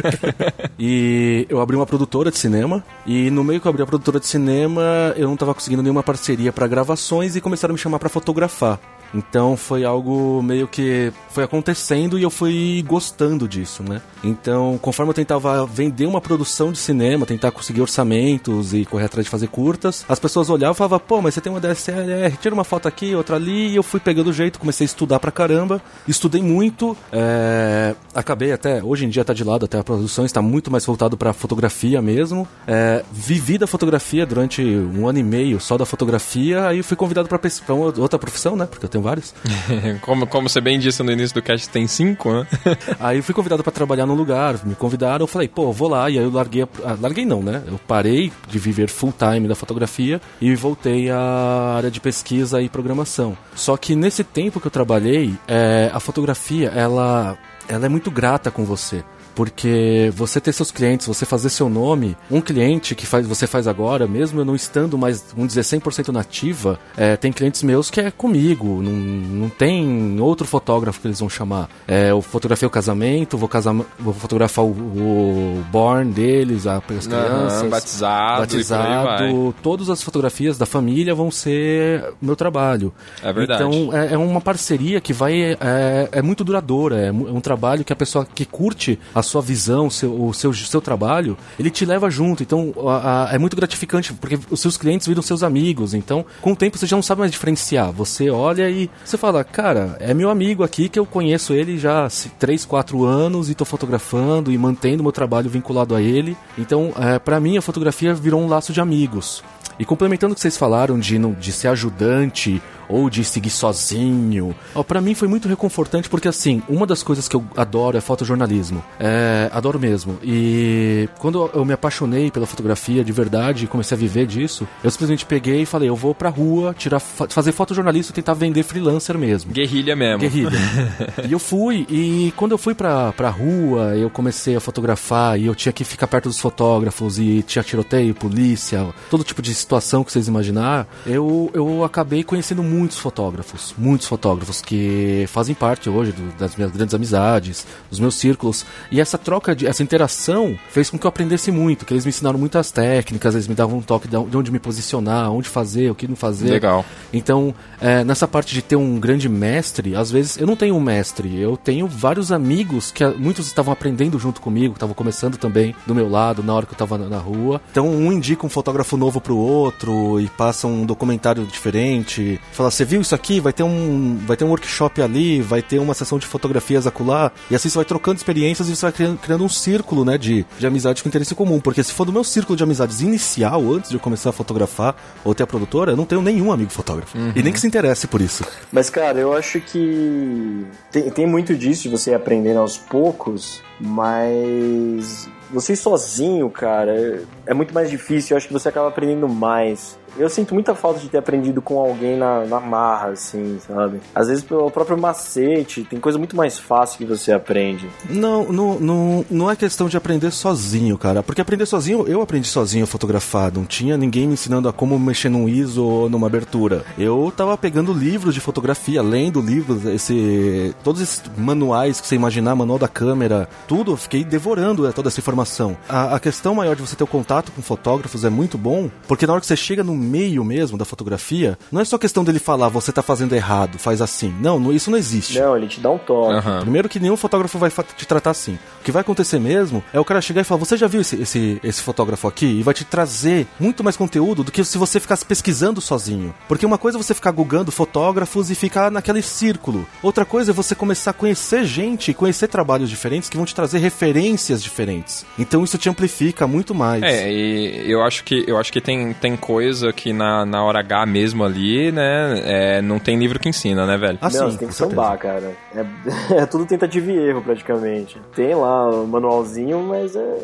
e eu abri uma produtora de cinema. E no meio que eu abri a produtora de cinema, eu não tava conseguindo nenhuma parceria para gravações e começaram a me chamar para fotografar. Então foi algo meio que foi acontecendo e eu fui gostando disso, né? Então, conforme eu tentava vender uma produção de cinema, tentar conseguir orçamentos e correr atrás de fazer curtas, as pessoas olhavam e falavam, pô, mas você tem uma DSLR, tira uma foto aqui, outra ali, e eu fui pegando o jeito, comecei a estudar pra caramba, estudei muito, é... acabei até, hoje em dia tá de lado até a produção, está muito mais voltado pra fotografia mesmo, é... vivi da fotografia durante um ano e meio só da fotografia, aí fui convidado pra, pra outra profissão, né, porque eu tenho vários. como, como você bem disse no início do cast, tem cinco, né? aí fui convidado para trabalhar num lugar, me convidaram, eu falei, pô, vou lá, e aí eu larguei, a... ah, larguei não, né, eu parei de viver full time da fotografia e voltei à área de pesquisa e programação. Só que nesse tempo que eu trabalhei, é, a fotografia, ela, ela é muito grata com você. Porque você ter seus clientes, você fazer seu nome, um cliente que faz, você faz agora, mesmo eu não estando mais, vamos dizer, 100% nativa, é, tem clientes meus que é comigo, não, não tem outro fotógrafo que eles vão chamar. É, eu fotografei o casamento, vou, casar, vou fotografar o, o born deles, as crianças. Uhum, batizado, batizado todas as fotografias da família vão ser meu trabalho. É verdade. Então é, é uma parceria que vai. É, é muito duradoura, é, é um trabalho que a pessoa que curte a sua visão, seu, o seu, seu trabalho, ele te leva junto. Então a, a, é muito gratificante, porque os seus clientes viram seus amigos. Então, com o tempo você já não sabe mais diferenciar. Você olha e você fala, cara, é meu amigo aqui que eu conheço ele já há 3, 4 anos e estou fotografando e mantendo meu trabalho vinculado a ele. Então, é, para mim, a fotografia virou um laço de amigos. E complementando o que vocês falaram de, de ser ajudante ou de seguir sozinho. Oh, para mim foi muito reconfortante porque assim, uma das coisas que eu adoro é fotojornalismo. É, adoro mesmo. E quando eu me apaixonei pela fotografia de verdade e comecei a viver disso, eu simplesmente peguei e falei, eu vou pra rua tirar fazer fotojornalista e tentar vender freelancer mesmo. Guerrilha mesmo. Guerrilha. e eu fui e quando eu fui pra, pra rua, eu comecei a fotografar e eu tinha que ficar perto dos fotógrafos e tinha tiroteio, polícia, todo tipo de situação que vocês imaginar, eu, eu acabei conhecendo muitos fotógrafos, muitos fotógrafos que fazem parte hoje do, das minhas grandes amizades, dos meus círculos. E essa troca, de, essa interação fez com que eu aprendesse muito, que eles me ensinaram muitas técnicas, eles me davam um toque de onde me posicionar, onde fazer, o que não fazer. Legal. Então, é, nessa parte de ter um grande mestre, às vezes eu não tenho um mestre, eu tenho vários amigos que muitos estavam aprendendo junto comigo, estavam começando também do meu lado na hora que eu estava na rua. Então, um indica um fotógrafo novo pro outro e passa um documentário diferente, fala fala, você viu isso aqui? Vai ter um, vai ter um workshop ali, vai ter uma sessão de fotografias acolá. E assim você vai trocando experiências e você vai criando, criando um círculo, né, de, de amizade com interesse comum. Porque se for do meu círculo de amizades inicial, antes de eu começar a fotografar ou ter a produtora, eu não tenho nenhum amigo fotógrafo. Uhum. E nem que se interesse por isso. Mas, cara, eu acho que tem, tem muito disso de você aprendendo aos poucos, mas você sozinho, cara, é muito mais difícil. Eu acho que você acaba aprendendo mais. Eu sinto muita falta de ter aprendido com alguém na, na marra, assim, sabe? Às vezes pelo próprio macete, tem coisa muito mais fácil que você aprende. Não, não, não, não é questão de aprender sozinho, cara. Porque aprender sozinho, eu aprendi sozinho a fotografar. Não tinha ninguém me ensinando a como mexer num ISO ou numa abertura. Eu tava pegando livros de fotografia, lendo livros, esse, todos esses manuais que você imaginar, manual da câmera, tudo, eu fiquei devorando né, toda essa informação. A, a questão maior de você ter o contato com fotógrafos é muito bom, porque na hora que você chega no meio mesmo da fotografia, não é só questão dele falar, você tá fazendo errado, faz assim. Não, não isso não existe. Não, ele te dá um toque. Uhum. Primeiro que nenhum fotógrafo vai te tratar assim. O que vai acontecer mesmo é o cara chegar e falar, você já viu esse, esse, esse fotógrafo aqui? E vai te trazer muito mais conteúdo do que se você ficasse pesquisando sozinho. Porque uma coisa é você ficar googando fotógrafos e ficar naquele círculo. Outra coisa é você começar a conhecer gente, conhecer trabalhos diferentes que vão te trazer referências diferentes. Então isso te amplifica muito mais. É, e eu acho que eu acho que tem, tem coisa que na, na hora H mesmo ali, né, é, não tem livro que ensina, né, velho? Ah, não, você tem que sambar, cara. É, é, tudo tentativa e erro, praticamente. Tem lá o manualzinho, mas é,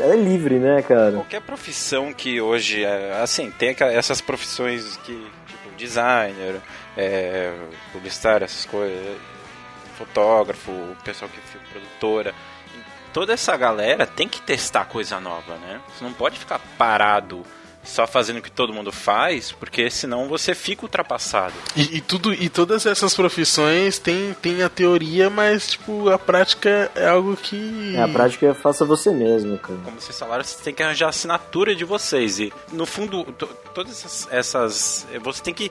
é livre, né, cara? Qualquer profissão que hoje, é, assim, tem essas profissões que, tipo, designer, é, publicitário, essas coisas, fotógrafo, o pessoal que fica produtora, toda essa galera tem que testar coisa nova, né? Você não pode ficar parado só fazendo o que todo mundo faz, porque senão você fica ultrapassado. E, e, tudo e todas essas profissões tem, tem a teoria, mas tipo a prática é algo que é, a prática é faça você mesmo, cara. Como vocês falaram, você tem que arranjar a assinatura de vocês e no fundo todas essas, essas você tem que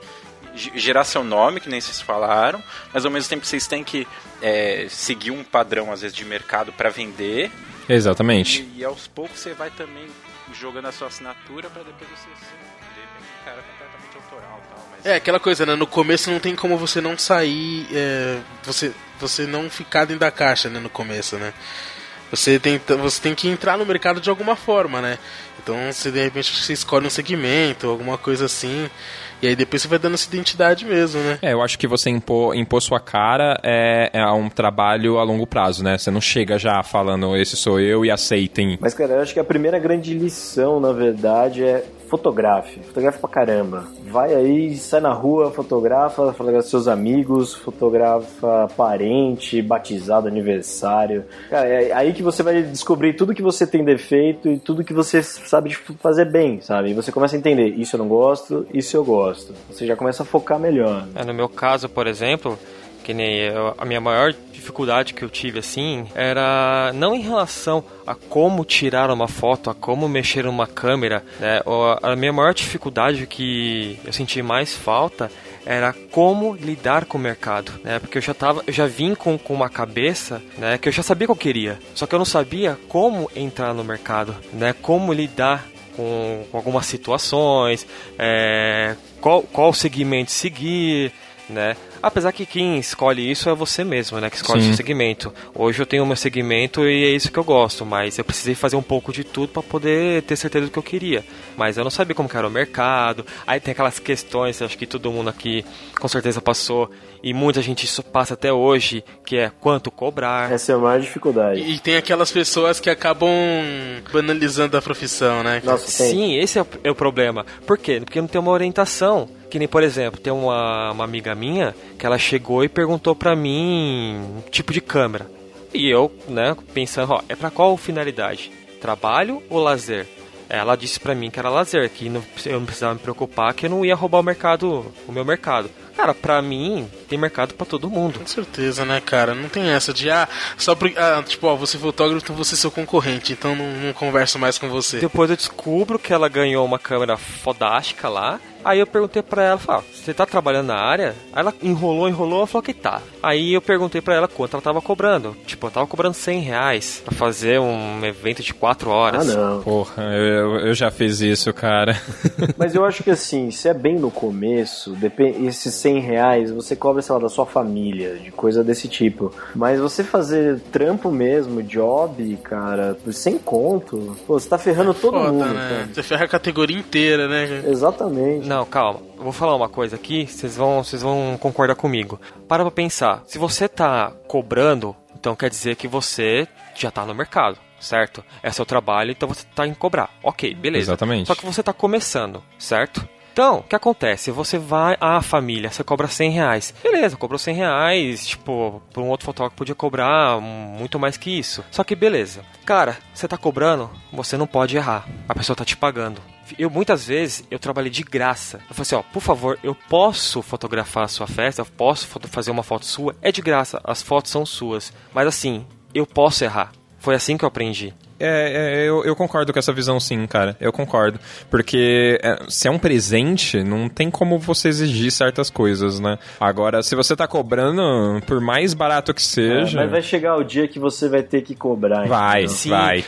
gerar seu nome, que nem vocês falaram, mas ao mesmo tempo vocês têm que é, seguir um padrão, às vezes, de mercado para vender. Exatamente. E, e, aos poucos você vai também jogando a sua assinatura para depois você um cara completamente autoral tal. Mas... É, aquela coisa, né? No começo não tem como você não sair, é, você, você não ficar dentro da caixa, né? No começo, né? Você tem, você tem que entrar no mercado de alguma forma, né? Então, se de repente você escolhe um segmento, alguma coisa assim, e aí depois você vai dando essa identidade mesmo, né? É, eu acho que você impor, impor sua cara é, é um trabalho a longo prazo, né? Você não chega já falando, esse sou eu e aceitem. Mas, cara, eu acho que a primeira grande lição, na verdade, é fotografe. Fotografe pra caramba. Vai aí, sai na rua, fotografa, fotografa seus amigos, fotografa parente, batizado, aniversário. Cara, é aí que você vai descobrir tudo que você tem defeito e tudo que você sabe fazer bem, sabe? E você começa a entender, isso eu não gosto, isso eu gosto. Você já começa a focar melhor. É, no meu caso, por exemplo, que nem eu, a minha maior dificuldade que eu tive assim era não em relação a como tirar uma foto, a como mexer numa câmera, né? A minha maior dificuldade que eu senti mais falta era como lidar com o mercado, né? Porque eu já tava, eu já vim com, com uma cabeça, né? Que eu já sabia que eu queria, só que eu não sabia como entrar no mercado, né? Como lidar com, com algumas situações, é, qual, qual segmento seguir, né? Apesar que quem escolhe isso é você mesmo, né? Que escolhe Sim. seu segmento. Hoje eu tenho o meu segmento e é isso que eu gosto, mas eu precisei fazer um pouco de tudo para poder ter certeza do que eu queria. Mas eu não sabia como era o mercado. Aí tem aquelas questões, acho que todo mundo aqui com certeza passou e muita gente passa até hoje, que é quanto cobrar. Essa é a maior dificuldade. E, e tem aquelas pessoas que acabam banalizando a profissão, né? Nossa, Sim, esse é o, é o problema. Por quê? Porque não tem uma orientação. Que nem, por exemplo, tem uma, uma amiga minha que ela chegou e perguntou pra mim um tipo de câmera. E eu, né, pensando, ó, é pra qual finalidade? Trabalho ou lazer? Ela disse pra mim que era lazer, que não, eu não precisava me preocupar, que eu não ia roubar o mercado, o meu mercado. Cara, pra mim, tem mercado para todo mundo. Com certeza, né, cara? Não tem essa de, ah, só porque, ah, tipo, ó, você é fotógrafo, então você é seu concorrente, então não, não converso mais com você. Depois eu descubro que ela ganhou uma câmera fodástica lá, Aí eu perguntei pra ela, falei, ah, você tá trabalhando na área? Aí ela enrolou, enrolou, ela falou que tá. Aí eu perguntei pra ela quanto ela tava cobrando. Tipo, eu tava cobrando 100 reais pra fazer um evento de 4 horas. Ah, não. Porra, eu, eu já fiz isso, cara. Mas eu acho que assim, se é bem no começo, depende, esses 100 reais você cobra, sei lá, da sua família, de coisa desse tipo. Mas você fazer trampo mesmo, job, cara, por 100 conto, pô, você tá ferrando todo Foda, mundo. né? cara. Você ferra a categoria inteira, né? Exatamente. Não, calma. Eu vou falar uma coisa aqui, vocês vão, vocês vão concordar comigo. Para pra pensar. Se você tá cobrando, então quer dizer que você já tá no mercado, certo? É seu trabalho, então você tá em cobrar. Ok, beleza. Exatamente. Só que você tá começando, certo? Então, o que acontece? Você vai à família, você cobra 100 reais. Beleza, cobrou 100 reais, tipo, por um outro fotógrafo podia cobrar muito mais que isso. Só que beleza. Cara, você tá cobrando, você não pode errar. A pessoa tá te pagando. Eu muitas vezes eu trabalhei de graça. Eu falei assim, ó, por favor, eu posso fotografar a sua festa, eu posso fazer uma foto sua. É de graça, as fotos são suas. Mas assim, eu posso errar. Foi assim que eu aprendi. É, é, eu, eu concordo com essa visão sim, cara. Eu concordo. Porque é, se é um presente, não tem como você exigir certas coisas, né? Agora, se você tá cobrando, por mais barato que É, seja. mas vai chegar o dia que você vai ter que cobrar. Vai, entendeu? Sim, vai.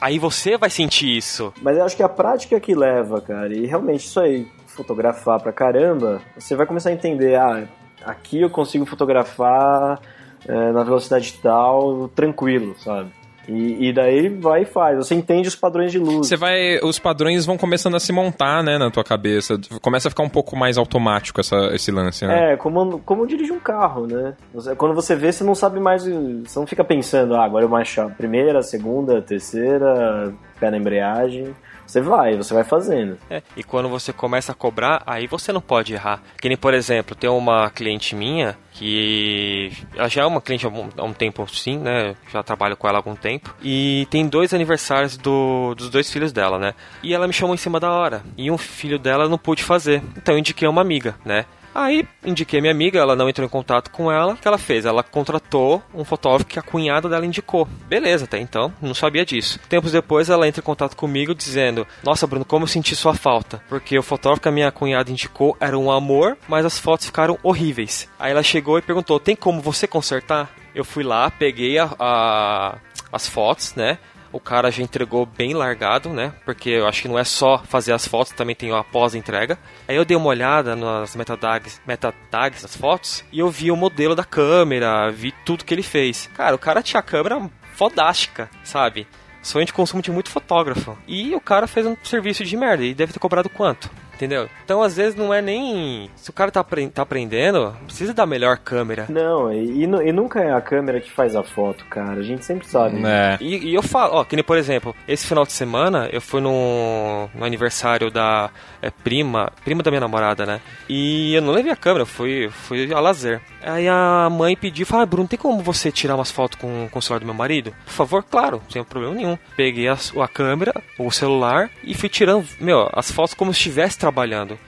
aí você vai sentir isso. Mas eu acho que a prática que leva, cara, e realmente isso aí, fotografar pra caramba, você vai começar a entender, ah, aqui eu consigo fotografar é, na velocidade tal, tranquilo, sabe? E, e daí vai e faz. Você entende os padrões de luz. Você vai. Os padrões vão começando a se montar, né, na tua cabeça. Começa a ficar um pouco mais automático essa, esse lance, né? É, como, como dirigir um carro, né? Você- quando você vê, você não sabe mais. Você não fica pensando, ah, agora eu marcho a primeira, a segunda, a terceira, pé na embreagem. Você vai, você vai fazendo. É, e quando você começa a cobrar, aí você não pode errar. Que nem, por exemplo, tem uma cliente minha que ela já é uma cliente há um, tempo sim, né? Já trabalho com ela há algum tempo. E tem dois aniversários do- dos dois filhos dela, né? E ela me chamou em cima da hora. E um filho dela não pôde fazer. Então eu indiquei uma amiga, né? Aí indiquei minha amiga, ela não entrou em contato com ela. O que ela fez? Ela contratou um fotógrafo que a cunhada dela indicou. Beleza, até então, não sabia disso. Tempos depois ela entra em contato comigo dizendo: Nossa, Bruno, como eu senti sua falta. Porque o fotógrafo que a minha cunhada indicou era um amor, mas as fotos ficaram horríveis. Aí ela chegou e perguntou: Tem como você consertar? Eu fui lá, peguei a- a- as fotos, né? O cara já entregou bem largado, né? Porque eu acho que não é só fazer as fotos, também tem a pós-entrega. Aí eu dei uma olhada nas metadags, metadags das fotos e eu vi o modelo da câmera, vi tudo que ele fez. Cara, o cara tinha a câmera fodástica, sabe? Sonho de consumo de muito fotógrafo. E o cara fez um serviço de merda e deve ter cobrado quanto? Entendeu? Então, às vezes, não é nem. Se o cara tá, tá aprendendo, precisa da melhor câmera. Não, e, e nu- e nunca é a câmera que faz a foto, cara. A gente sempre sabe. É. E, e eu falo, ó, que nem por exemplo, esse final de semana eu fui no, no aniversário da é, prima, prima da minha namorada, né? E eu não levei a câmera, eu fui, fui a lazer. Aí a mãe pediu, falou, ah, Bruno, tem como você tirar umas fotos com, com o celular do meu marido? Por favor, claro, sem problema nenhum. Peguei a, a câmera, o celular e fui tirando, meu, as fotos como se estivesse trabalhando.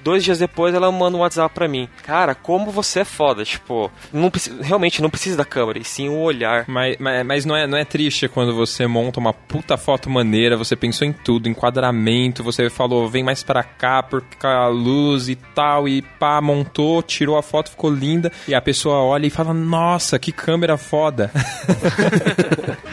Dois dias depois ela manda um WhatsApp pra mim. Cara, como você é foda, tipo, não realmente não precisa da câmera, e sim o olhar. Mas, mas, mas não, é, não é triste quando você monta uma puta foto maneira, você pensou em tudo, enquadramento, você falou, vem mais pra cá, por a luz e tal, e pá, montou, tirou a foto, ficou linda, e a pessoa olha e fala, nossa, que câmera foda.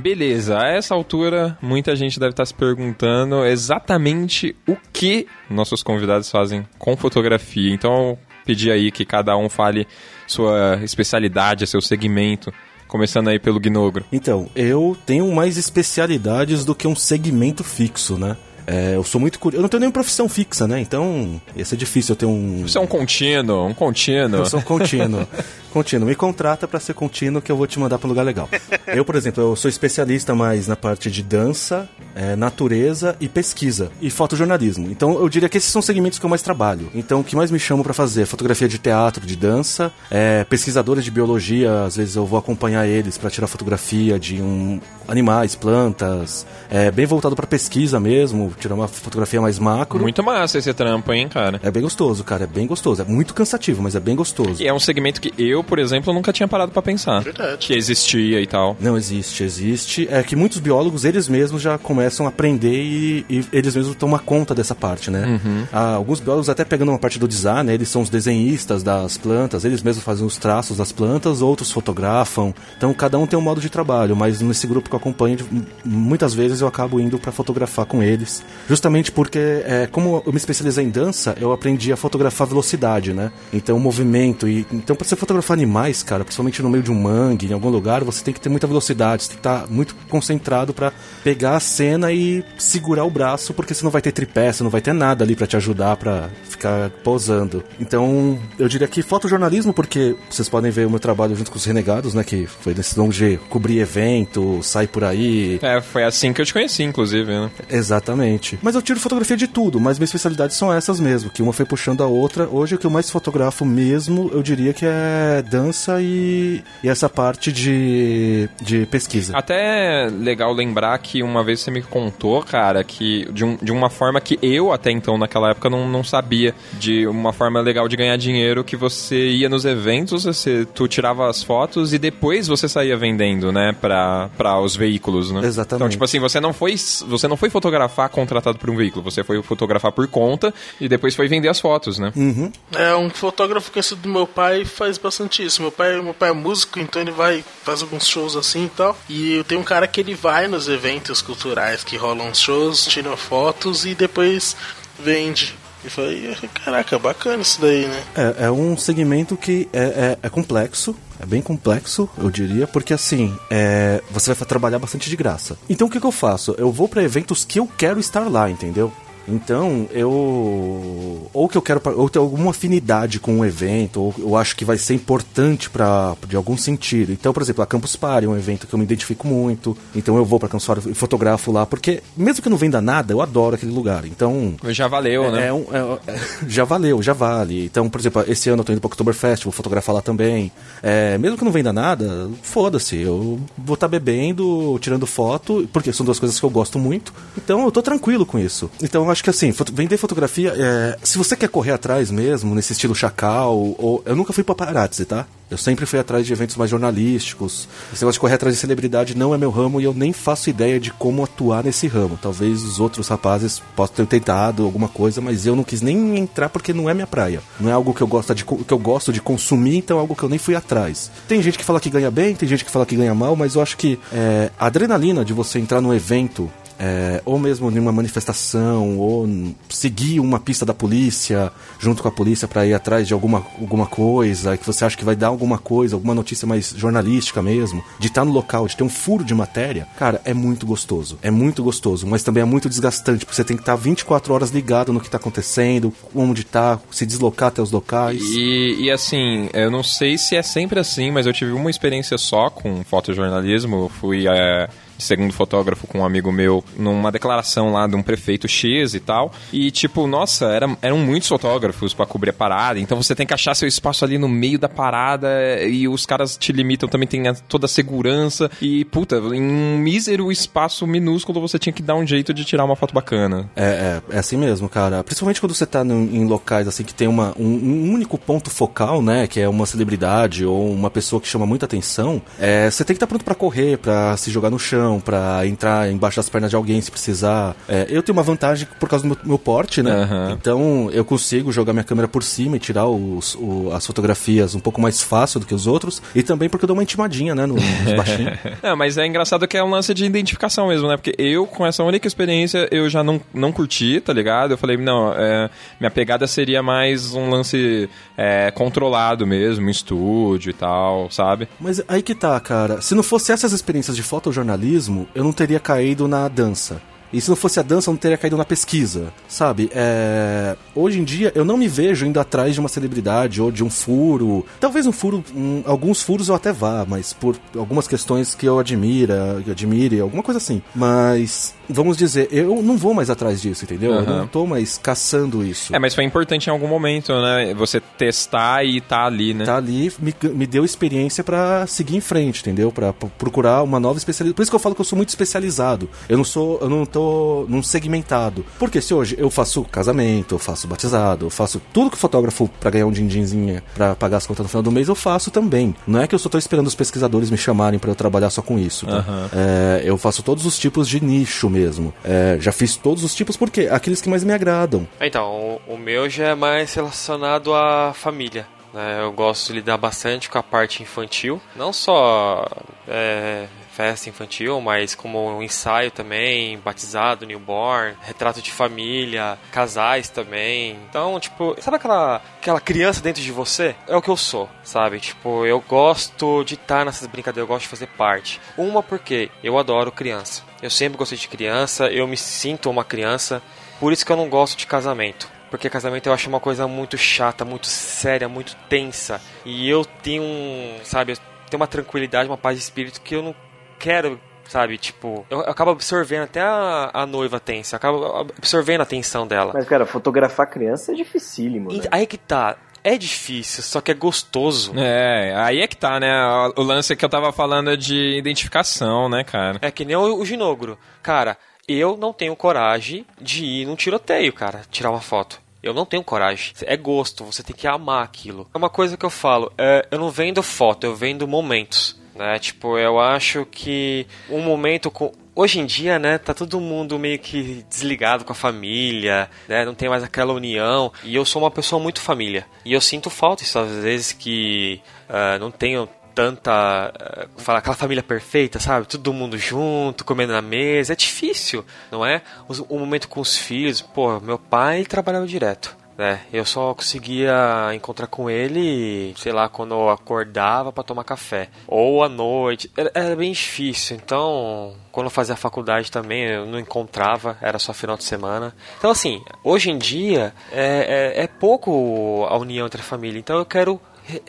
Beleza, a essa altura, muita gente deve estar se perguntando exatamente o que nossos convidados fazem com fotografia. Então, pedi aí que cada um fale sua especialidade, seu segmento, começando aí pelo Gnogro. Então, eu tenho mais especialidades do que um segmento fixo, né? É, eu sou muito curioso. Eu não tenho nenhuma profissão fixa, né? Então, ia ser difícil eu ter um. Você é um contínuo, um contínuo. Eu sou um contínuo. contínuo. Me contrata pra ser contínuo que eu vou te mandar um lugar legal. Eu, por exemplo, eu sou especialista mais na parte de dança, é, natureza e pesquisa. E fotojornalismo. Então, eu diria que esses são os segmentos que eu mais trabalho. Então, o que mais me chamam pra fazer? Fotografia de teatro, de dança, é, pesquisadores de biologia. Às vezes eu vou acompanhar eles pra tirar fotografia de um, animais, plantas. É, bem voltado pra pesquisa mesmo, tirar uma fotografia mais macro. Muito massa esse trampo, hein, cara? É bem gostoso, cara. É bem gostoso. É muito cansativo, mas é bem gostoso. E é um segmento que eu, por exemplo, nunca tinha parado pra pensar. Verdade. Que existia e tal. Não existe, existe. É que muitos biólogos, eles mesmos já começam começam a aprender e, e eles mesmos tomam conta dessa parte, né? Uhum. Ah, alguns biólogos até pegando uma parte do design, né? eles são os desenhistas das plantas, eles mesmos fazem os traços das plantas, outros fotografam. Então cada um tem um modo de trabalho, mas nesse grupo que eu acompanho, muitas vezes eu acabo indo para fotografar com eles, justamente porque é, como eu me especializei em dança, eu aprendi a fotografar velocidade, né? Então movimento e então para você fotografar animais, cara, principalmente no meio de um mangue, em algum lugar, você tem que ter muita velocidade, você tem que estar muito concentrado para pegar a cena e segurar o braço, porque você não vai ter tripé, você não vai ter nada ali para te ajudar para ficar posando. Então, eu diria que fotojornalismo, porque vocês podem ver o meu trabalho junto com os Renegados, né, que foi nesse longe cobrir evento, sai por aí. É, foi assim que eu te conheci, inclusive, né? Exatamente. Mas eu tiro fotografia de tudo, mas minhas especialidades são essas mesmo, que uma foi puxando a outra. Hoje o que eu mais fotografo mesmo, eu diria que é dança e, e essa parte de, de pesquisa. Até legal lembrar que uma vez você me contou, cara, que de, um, de uma forma que eu até então naquela época não, não sabia, de uma forma legal de ganhar dinheiro, que você ia nos eventos, você, tu tirava as fotos e depois você saía vendendo, né, para os veículos, né? Exatamente. Então, tipo assim, você não foi você não foi fotografar contratado por um veículo, você foi fotografar por conta e depois foi vender as fotos, né? Uhum. É, um fotógrafo conhecido do meu pai faz bastante isso. Meu pai, meu pai é músico, então ele vai, faz alguns shows assim e tal. E eu tenho um cara que ele vai nos eventos culturais que rolam shows, tira fotos e depois vende. E falei, caraca, bacana isso daí, né? É, é um segmento que é, é, é, complexo, é bem complexo, eu diria, porque assim, é, você vai trabalhar bastante de graça. Então o que, que eu faço? Eu vou para eventos que eu quero estar lá, entendeu? Então, eu. Ou que eu quero. Ou ter alguma afinidade com um evento, ou eu acho que vai ser importante para de algum sentido. Então, por exemplo, a Campus Party é um evento que eu me identifico muito. Então eu vou pra Campus Party e fotografo lá, porque mesmo que não venda nada, eu adoro aquele lugar. Então. Já valeu, é, né? É um, é, já valeu, já vale. Então, por exemplo, esse ano eu tô indo pro Oktoberfest, vou fotografar lá também. É, mesmo que não venda nada, foda-se. Eu vou estar tá bebendo, tirando foto, porque são duas coisas que eu gosto muito. Então eu tô tranquilo com isso. Então eu acho que assim, vender fotografia, é, se você quer correr atrás mesmo, nesse estilo chacal, ou eu nunca fui paparazzi, tá? Eu sempre fui atrás de eventos mais jornalísticos. Esse negócio de correr atrás de celebridade não é meu ramo e eu nem faço ideia de como atuar nesse ramo. Talvez os outros rapazes possam ter tentado alguma coisa, mas eu não quis nem entrar porque não é minha praia. Não é algo que eu gosto de, que eu gosto de consumir, então é algo que eu nem fui atrás. Tem gente que fala que ganha bem, tem gente que fala que ganha mal, mas eu acho que é, a adrenalina de você entrar num evento é, ou mesmo em uma manifestação, ou seguir uma pista da polícia, junto com a polícia para ir atrás de alguma, alguma coisa, que você acha que vai dar alguma coisa, alguma notícia mais jornalística mesmo, de estar no local, de ter um furo de matéria, cara, é muito gostoso. É muito gostoso, mas também é muito desgastante, porque você tem que estar 24 horas ligado no que está acontecendo, onde está, se deslocar até os locais. E, e assim, eu não sei se é sempre assim, mas eu tive uma experiência só com fotojornalismo. Eu fui. É segundo fotógrafo com um amigo meu, numa declaração lá de um prefeito X e tal. E, tipo, nossa, era, eram muitos fotógrafos para cobrir a parada. Então você tem que achar seu espaço ali no meio da parada e os caras te limitam também, tem toda a segurança. E, puta, em um mísero espaço minúsculo você tinha que dar um jeito de tirar uma foto bacana. É, é, é assim mesmo, cara. Principalmente quando você tá no, em locais assim que tem uma, um, um, único ponto focal, né? Que é uma celebridade ou uma pessoa que chama muita atenção. É, você tem que estar tá pronto para correr, para se jogar no chão para entrar embaixo das pernas de alguém se precisar. É, eu tenho uma vantagem por causa do meu, meu porte, né? Uhum. Então eu consigo jogar minha câmera por cima e tirar os, o, as fotografias um pouco mais fácil do que os outros. E também porque eu dou uma intimadinha, né? No, nos baixinhos. não, mas é engraçado que é um lance de identificação mesmo, né? Porque eu, com essa única experiência, eu já não, não curti, tá ligado? Eu falei, não, é, minha pegada seria mais um lance é, controlado mesmo, em estúdio e tal, sabe? Mas aí que tá, cara. Se não fosse essas experiências de fotojornalismo, eu não teria caído na dança. E se não fosse a dança, eu não teria caído na pesquisa, sabe? É... Hoje em dia, eu não me vejo indo atrás de uma celebridade ou de um furo. Talvez um furo, um, alguns furos eu até vá, mas por algumas questões que eu admira, que admire, alguma coisa assim. Mas vamos dizer, eu não vou mais atrás disso, entendeu? Uhum. Eu não tô mais caçando isso. É, mas foi importante em algum momento, né? Você testar e tá ali, né? Tá ali, me, me deu experiência para seguir em frente, entendeu? Para procurar uma nova especialidade. Por isso que eu falo que eu sou muito especializado. Eu não sou, eu não tô num segmentado. Porque se hoje eu faço casamento, eu faço batizado, eu faço tudo que fotógrafo para ganhar um din-dinzinho para pagar as contas no final do mês, eu faço também. Não é que eu só tô esperando os pesquisadores me chamarem para eu trabalhar só com isso. Tá? Uhum. É, eu faço todos os tipos de nicho mesmo mesmo. É, já fiz todos os tipos porque aqueles que mais me agradam. Então, o, meu já é mais relacionado à família. Né? Eu gosto de lidar bastante com a parte infantil, não só é, festa infantil, mas como um ensaio também, batizado, newborn, retrato de família, casais também. Então, tipo, sabe aquela, aquela criança dentro de você? É o que eu sou, sabe? Tipo, eu gosto de estar nessas brincadeiras, eu gosto de fazer parte. Uma porque eu adoro criança. Eu sempre gostei de criança, eu me sinto uma criança. Por isso que eu não gosto de casamento. Porque casamento eu acho uma coisa muito chata, muito séria, muito tensa. E eu tenho um, sabe, eu tenho uma tranquilidade, uma paz de espírito que eu não quero sabe? Tipo, eu, eu acabo absorvendo até a, a noiva tensa, acabo absorvendo a atenção dela. Mas, cara, fotografar criança é dificílimo, né? Aí que tá. É difícil, só que é gostoso. É, aí é que tá, né? O lance que eu tava falando é de identificação, né, cara? É que nem o, o Ginogro. Cara, eu não tenho coragem de ir num tiroteio, cara, tirar uma foto. Eu não tenho coragem. É gosto, você tem que amar aquilo. É uma coisa que eu falo, é, eu não vendo foto, eu vendo momentos. Né? Tipo, eu acho que um momento com. Hoje em dia, né, tá todo mundo meio que desligado com a família, né, não tem mais aquela união. E eu sou uma pessoa muito família. E eu sinto falta, isso, às vezes, que uh, não tenho tanta. Uh, falar aquela família perfeita, sabe? Todo mundo junto, comendo na mesa. É difícil, não é? O, o momento com os filhos, pô, meu pai trabalhava direto. Né? Eu só conseguia encontrar com ele, sei lá, quando eu acordava para tomar café. Ou à noite. Era, era, bem difícil. Então, quando eu fazia faculdade também, eu não encontrava, era só final de semana. Então, assim, hoje em dia é, é, é pouco a união entre a família. Então, eu quero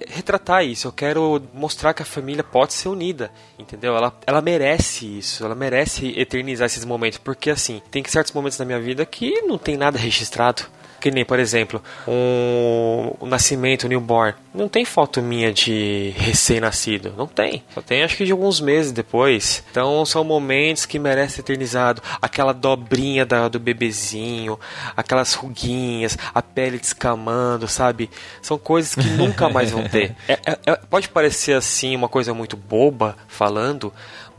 retratar isso, eu quero mostrar que a família pode ser unida, entendeu? Ela, ela merece isso, ela merece eternizar esses momentos, porque assim, tem certos momentos na minha vida que não tem nada registrado. Que nem, por exemplo, um, um nascimento, um newborn. Não tem foto minha de recém-nascido. Não tem. Só tem acho que de alguns meses depois. Então são momentos que merecem ser eternizado. Aquela dobrinha da, do bebezinho, aquelas ruguinhas, a pele descamando, sabe? São coisas que nunca mais vão ter. É, é, é, pode parecer assim uma coisa muito boba falando,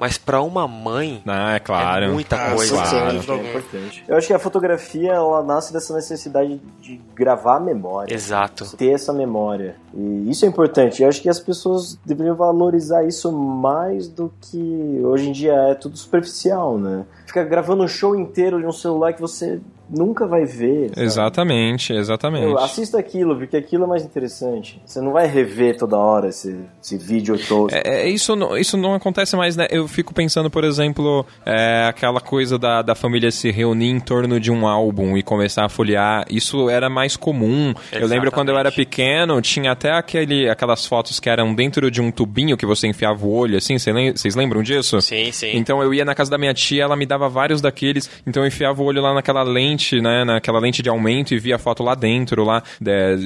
mas para uma mãe ah, é claro. é muita Ah, coisa. claro. É. Eu acho que a fotografia ela nasce dessa necessidade de gravar a memória. Exato. Ter essa memória. E isso é importante. Eu acho que as pessoas deveriam valorizar isso mais do que hoje em dia é tudo superficial, né? Ficar gravando um show inteiro de um celular que você nunca vai ver. sabe? Exatamente, exatamente. Eu, assista aquilo, porque aquilo é mais interessante. Você não vai rever toda hora esse, esse vídeo todo. É, é, isso, não, isso não acontece mais, né? Eu fico pensando, por exemplo, é, aquela coisa da, da família se reunir em torno de um álbum e começar a folhear. Isso era mais comum. Eu lembro quando eu era pequeno, tinha até aquele, aquelas fotos que eram dentro de um tubinho que você enfiava o olho, assim. Vocês lembram disso? Sim, sim. Então eu ia na casa da minha tia, ela me dava vários daqueles. Então eu enfiava o olho lá naquela lente, né? Naquela lente de aumento e via a foto lá dentro, lá.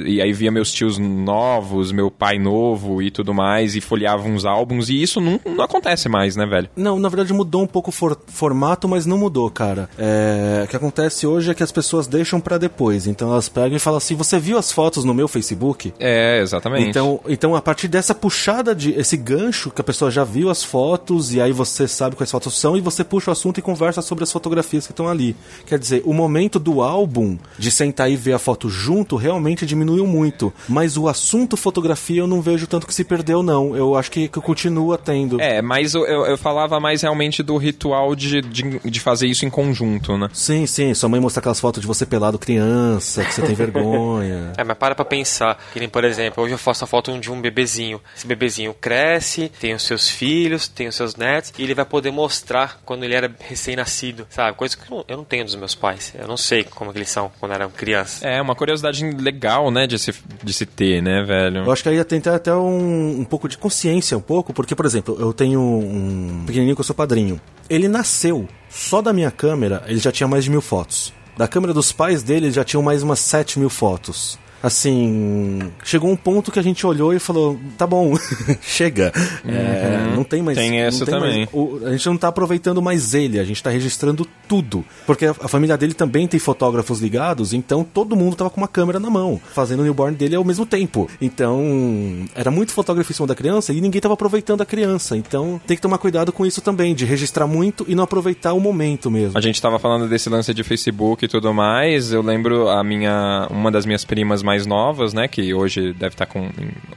e aí via meus tios novos, meu pai novo e tudo mais. E folheava uns álbuns. E isso não, não acontece mais, né, velho? Não, na verdade mudou um pouco o for- formato, mas não mudou, cara. É, o que acontece hoje é que as pessoas deixam pra depois. Então elas pegam e falam assim: Você viu as fotos no meu Facebook? É, exatamente. Então, então a partir dessa puxada de esse gancho que a pessoa já viu as fotos e aí você sabe quais fotos são e você puxa o assunto e conversa sobre as fotografias que estão ali. Quer dizer, o momento do álbum de sentar e ver a foto junto realmente diminuiu muito, mas o assunto fotografia eu não vejo tanto que se perdeu não. Eu acho que, que continua tendo. É, mas eu, eu, eu falava mais realmente do ritual de, de, de fazer isso em conjunto, né? Sim, sim, sua mãe mostra aquelas fotos de você pelado criança, que você tem vergonha. É, mas para pra pensar. Que nem, por exemplo, hoje eu faço a foto de um bebezinho. Esse bebezinho cresce, tem os seus filhos, tem os seus netos, e ele vai poder mostrar quando ele era recém-nascido, sabe? Coisa que eu não, eu não tenho dos meus pais. Eu não sei como que eles são quando eram crianças. É, uma curiosidade legal, né, de se, de se ter, né, velho? Eu acho que aí ia tentar até um, um pouco de consciência, um pouco, porque, por exemplo, eu tenho um pequenininho que eu sou padrinho. Ele nasceu, só da minha câmera, ele já tinha mais de mil fotos. Da câmera dos pais dele, ele já tinham mais umas 7 mil fotos. Assim, chegou um ponto que a gente olhou e falou, tá bom, chega. É, Uhum. não tem mais. Tem essa também. mais- o- a gente não tá aproveitando mais ele, a gente tá registrando tudo. Porque a, a família dele também tem fotógrafos ligados, então todo mundo tava com uma câmera na mão, fazendo o newborn dele ao mesmo tempo. Então, era muito fotógrafo em cima da criança e ninguém tava aproveitando a criança. Então, tem que tomar cuidado com isso também, de registrar muito e não aproveitar o momento mesmo. A gente tava falando desse lance de Facebook e tudo mais. Eu lembro a minha, uma das minhas primas mais novas, né, que hoje deve estar com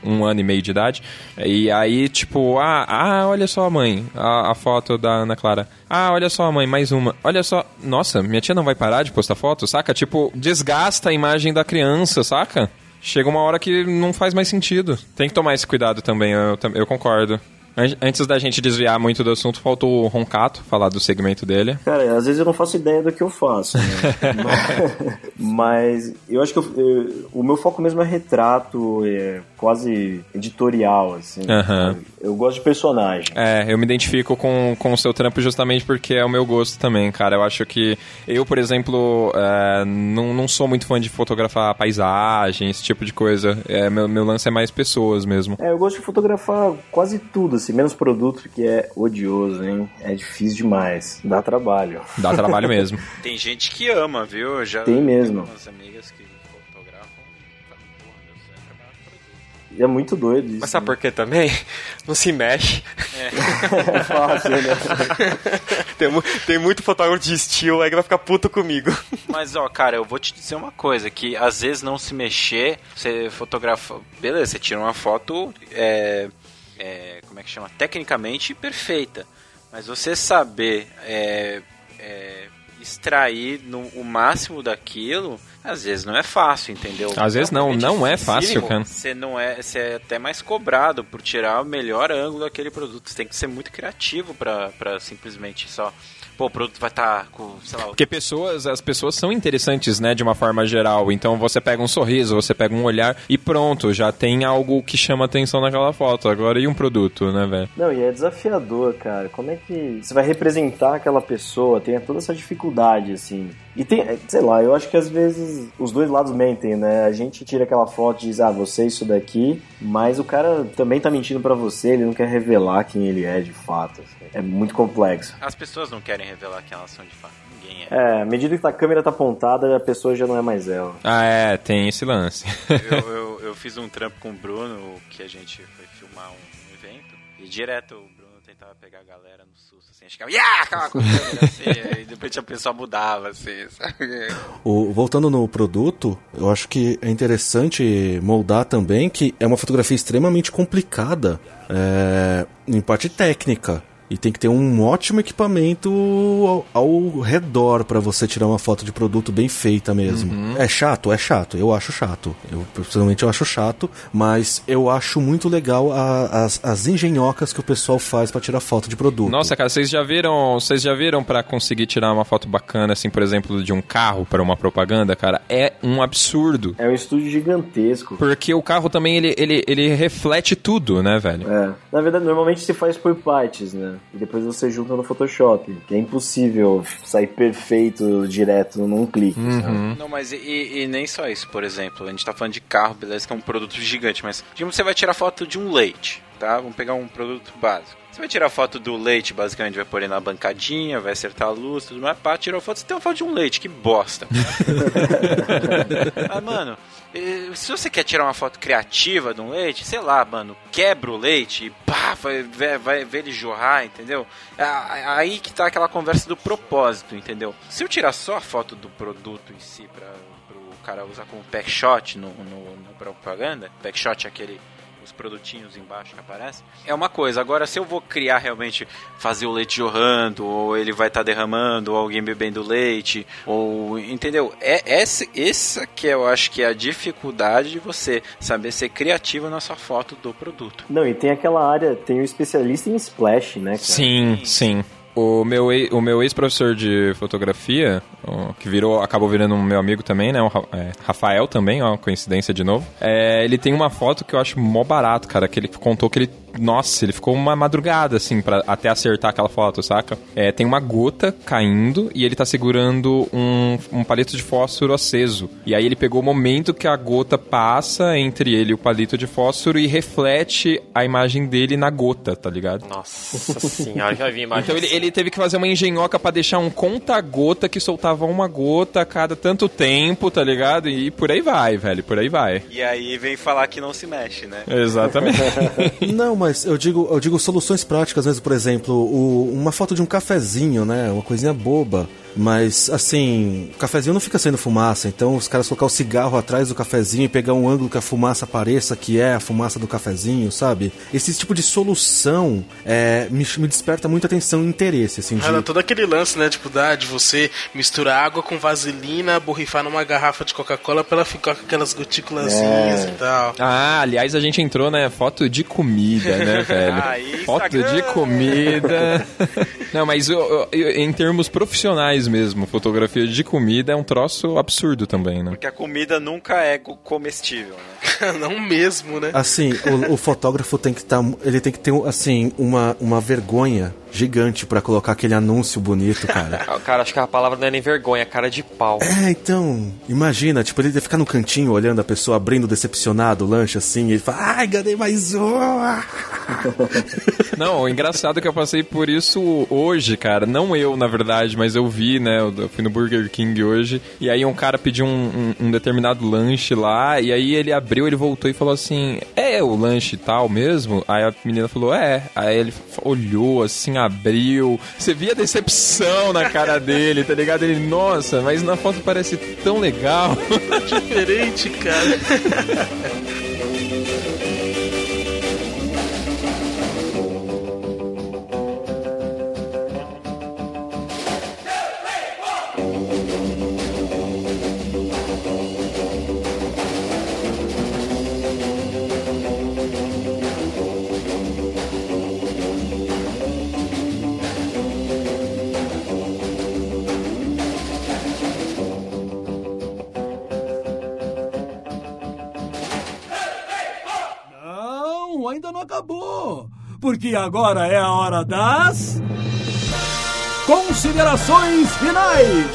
um ano e meio de idade. E aí, tipo, ah, ah olha só a mãe, a, a foto da Ana Clara. Ah, olha só a mãe, mais uma. Olha só, nossa, minha tia não vai parar de postar foto, saca? Tipo, desgasta a imagem da criança, saca? Chega uma hora que não faz mais sentido. Tem que tomar esse cuidado também, eu, eu concordo. An- Antes da gente desviar muito do assunto, faltou o Roncato falar do segmento dele. Cara, às vezes eu não faço ideia do que eu faço, né? mas, mas eu acho que eu- eu- o meu foco mesmo é retrato, é quase editorial, assim. Aham. Eu gosto de personagem. É, eu me identifico com, com o seu trampo justamente porque é o meu gosto também, cara. Eu acho que eu, por exemplo, é, não, não sou muito fã de fotografar paisagem, esse tipo de coisa. É, meu, meu lance é mais pessoas mesmo. É, eu gosto de fotografar quase tudo, assim, menos produto, que é odioso, hein? É difícil demais. Dá trabalho. Dá trabalho mesmo. Tem gente que ama, viu? Já Tem mesmo. Tenho umas amigas que fotografam. E é muito doido isso. Mas sabe por que também? Não se mexe. É fácil, né? tem, tem muito fotógrafo de estilo aí que vai ficar puto comigo. Mas, ó, cara, eu vou te dizer uma coisa, que às vezes não se mexer, você fotografa... Beleza, você tira uma foto, é, é, como é que chama? Tecnicamente perfeita. Mas você saber é, é, extrair no, o máximo daquilo, às vezes não é fácil, entendeu? Às vezes não, não é fácil, cara. Você não é, você é até mais cobrado por tirar o melhor ângulo daquele produto. Você tem que ser muito criativo pra simplesmente só... Pô, o produto vai estar com, sei lá... Porque pessoas, as pessoas são interessantes, né, de uma forma geral. Então você pega um sorriso, você pega um olhar e pronto, já tem algo que chama atenção naquela foto. Agora e um produto, né, velho? Não, e é desafiador, cara. Como é que você vai representar aquela pessoa? Tem toda essa dificuldade, assim. E tem, é, sei lá, eu acho que às vezes os dois lados mentem, né? A gente tira aquela foto e diz, ah, você é isso daqui, mas o cara também tá mentindo pra você, ele não quer revelar quem ele é de fato. assim. É muito complexo. As pessoas não querem revelar quem elas são de fato. Ninguém é. É, à medida que a câmera tá apontada, a pessoa já não é mais ela. Ah, é, tem esse lance. eu, eu, eu fiz um trampo com o Bruno, que a gente foi filmar um evento, e direto o Bruno tentava pegar a galera no susto, assim, chegava, yeah! Ficava com a câmera, assim, e depois a pessoa mudava, assim, sabe? O- voltando no produto, eu acho que é interessante moldar também que é uma fotografia extremamente complicada é, em parte técnica. E tem que ter um ótimo equipamento ao, ao redor para você tirar uma foto de produto bem feita mesmo. É chato, é chato. Eu acho chato. Eu pessoalmente eu acho chato, mas eu acho muito legal a- as, as engenhocas que o pessoal faz para tirar foto de produto. Nossa, cara, vocês já viram, vocês já viram para conseguir tirar uma foto bacana assim, por exemplo, de um carro para uma propaganda, cara? É um absurdo. É um estúdio gigantesco. Porque o carro também ele, ele, ele reflete tudo, né, velho? É. Na verdade, normalmente se faz por partes, né? E depois você junta no Photoshop. Que é impossível sair perfeito direto num clique. sabe? Não, mas e, e nem só isso, por exemplo, a gente tá falando de carro, beleza, que é um produto gigante, mas digamos que você vai tirar foto de um leite, tá? Vamos pegar um produto básico. Você vai tirar foto do leite, basicamente vai pôr ele na bancadinha, vai acertar a luz, tudo mais. Pá, tirou foto, você tem uma foto de um leite, que bosta. ah, mano, se você quer tirar uma foto criativa de um leite, sei lá, mano, quebra o leite e pá, vai, vai, vai ver ele jorrar, entendeu? É Aí que tá aquela conversa do propósito, entendeu? Se eu tirar só a foto do produto em si pra, pro cara usar como pack shot no, no, na propaganda, pack shot é aquele os produtinhos embaixo que aparecem. É uma coisa. Agora, se eu vou criar realmente, fazer o leite jorrando, ou ele vai estar derramando, ou alguém bebendo leite, ou. Entendeu? É essa, essa que eu acho que é a dificuldade de você saber ser criativo na sua foto do produto. Não, e tem aquela área, tem o especialista em splash, né, cara? Sim, sim. O meu, ei- o meu ex-professor de fotografia, que virou, acabou virando um meu amigo também, né? O é, Rafael também, ó, coincidência de novo. É, ele tem uma foto que eu acho mó barato, cara, que ele contou que ele nossa, ele ficou uma madrugada, assim, para até acertar aquela foto, saca? É, tem uma gota caindo e ele tá segurando um, um palito de fósforo aceso. E aí ele pegou o momento que a gota passa entre ele e o palito de fósforo e reflete a imagem dele na gota, tá ligado? Nossa senhora, já vi imagem. Então ele, ele teve que fazer uma engenhoca para deixar um conta-gota que soltava uma gota a cada tanto tempo, tá ligado? E por aí vai, velho, por aí vai. E aí vem falar que não se mexe, né? Exatamente. Não, mas eu digo, eu digo soluções práticas mesmo, por exemplo, o- uma foto de um cafezinho, né? Uma coisinha boba. Mas, assim, o cafezinho não fica sendo fumaça, então os caras colocar o cigarro atrás do cafezinho e pegar um ângulo que a fumaça apareça que é a fumaça do cafezinho, sabe? Esse tipo de solução é, me, me desperta muita atenção e interesse, assim, de... Era todo aquele lance, né? Tipo, da, de você misturar água com vaselina, borrifar numa garrafa de Coca-Cola pra ela ficar com aquelas gotículazinhas É. e tal. Ah, aliás, a gente entrou, né? Foto de comida, né, velho? Aí, Foto Instagram. de comida. Não, mas eu- eu- em termos profissionais mesmo, fotografia de comida é um troço absurdo também, né? Porque a comida nunca é co- comestível, né? não mesmo, né? Assim, o, o fotógrafo tem que estar. ele tem que ter, assim, uma, uma vergonha gigante pra colocar aquele anúncio bonito, cara. Ah, Cara, acho que a palavra não é nem vergonha, é cara de pau. É, então, imagina, tipo, ele ficar no cantinho olhando a pessoa abrindo decepcionado o lanche assim, e ele fala, ai, ganhei mais um. Não, o engraçado é que eu passei por isso hoje, cara. Não eu, na verdade, mas eu vi, né? Eu fui no Burger King hoje. E aí um cara pediu um, um- um determinado lanche lá. E aí ele abriu, ele voltou e falou assim: É o lanche tal mesmo? Aí a menina falou: É. Aí ele olhou assim, abriu. Você via a decepção na cara dele, tá ligado? Ele, nossa, mas na foto parece tão legal. Diferente, cara. Porque agora é a hora das. Considerações finais!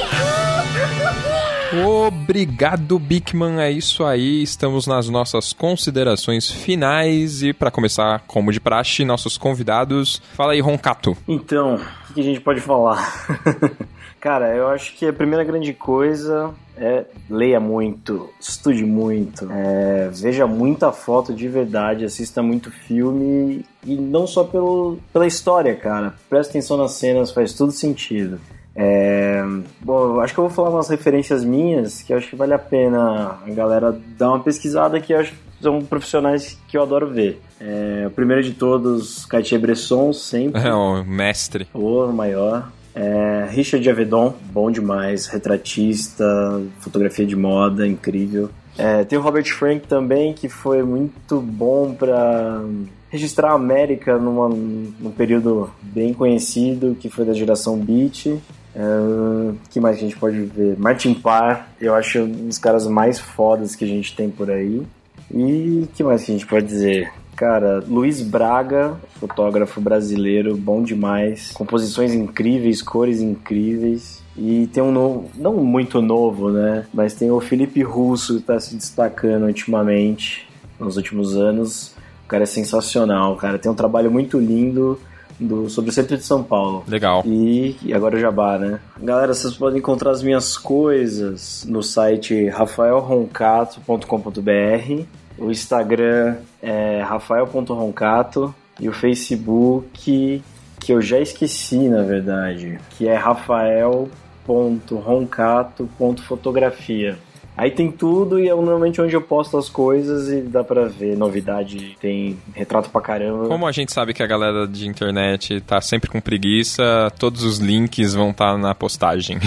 Obrigado, Bigman. É isso aí. Estamos nas nossas considerações finais. E para começar, como de praxe, nossos convidados. Fala aí, Roncato. Então, o que a gente pode falar? Cara, eu acho que a primeira grande coisa é leia muito, estude muito, é, veja muita foto de verdade, assista muito filme e não só pelo, pela história, cara. Presta atenção nas cenas, faz tudo sentido. É, bom, acho que eu vou falar umas referências minhas que acho que vale a pena a galera dar uma pesquisada que acho que são profissionais que eu adoro ver. É, o primeiro de todos, Cartier-Bresson, sempre. É, o mestre. O maior. É, Richard Avedon, bom demais, retratista, fotografia de moda, incrível. É, tem o Robert Frank também, que foi muito bom para registrar a América numa, num período bem conhecido, que foi da geração Beat. É, que mais que a gente pode ver? Martin Parr, eu acho um dos caras mais fodas que a gente tem por aí. E que mais que a gente pode dizer? Cara, Luiz Braga, fotógrafo brasileiro, bom demais. Composições incríveis, cores incríveis. E tem um novo, não muito novo, né? Mas tem o Felipe Russo que está se destacando ultimamente, nos últimos anos. O cara é sensacional, cara. Tem um trabalho muito lindo do, sobre o centro de São Paulo. Legal. E, e agora o Jabá, né? Galera, vocês podem encontrar as minhas coisas no site rafaelroncato.com.br. O Instagram é rafael.roncato e o Facebook que eu já esqueci, na verdade, que é rafael.roncato.fotografia. Aí tem tudo e é normalmente onde eu posto as coisas e dá pra ver novidade, tem retrato pra caramba. Como a gente sabe que a galera de internet tá sempre com preguiça, todos os links vão estar na postagem.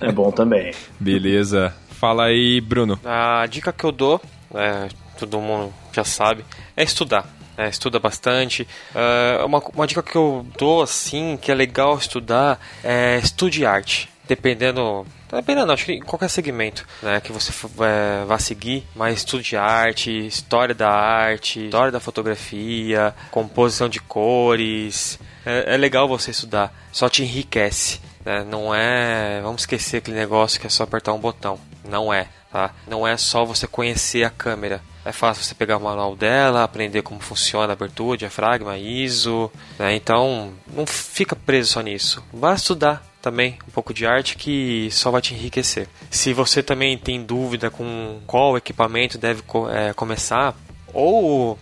É bom também. Beleza. Fala aí, Bruno. A dica que eu dou, é, todo mundo já sabe, é estudar. É, estuda bastante. É, uma, uma dica que eu dou, assim, que é legal estudar, é estude arte. dependendo. Dependendo, acho que em qualquer segmento né, que você é, vá seguir, mas estudo de arte, história da arte, história da fotografia, composição de cores. É, é legal você estudar, só te enriquece. Né? Não é. Vamos esquecer aquele negócio que é só apertar um botão. Não é. Tá? Não é só você conhecer a câmera. É fácil você pegar o manual dela, aprender como funciona a abertura, diafragma, ISO. Né? Então, não fica preso só nisso. Vá estudar também um pouco de arte que só vai te enriquecer. Se você também tem dúvida com qual equipamento deve é, começar, ou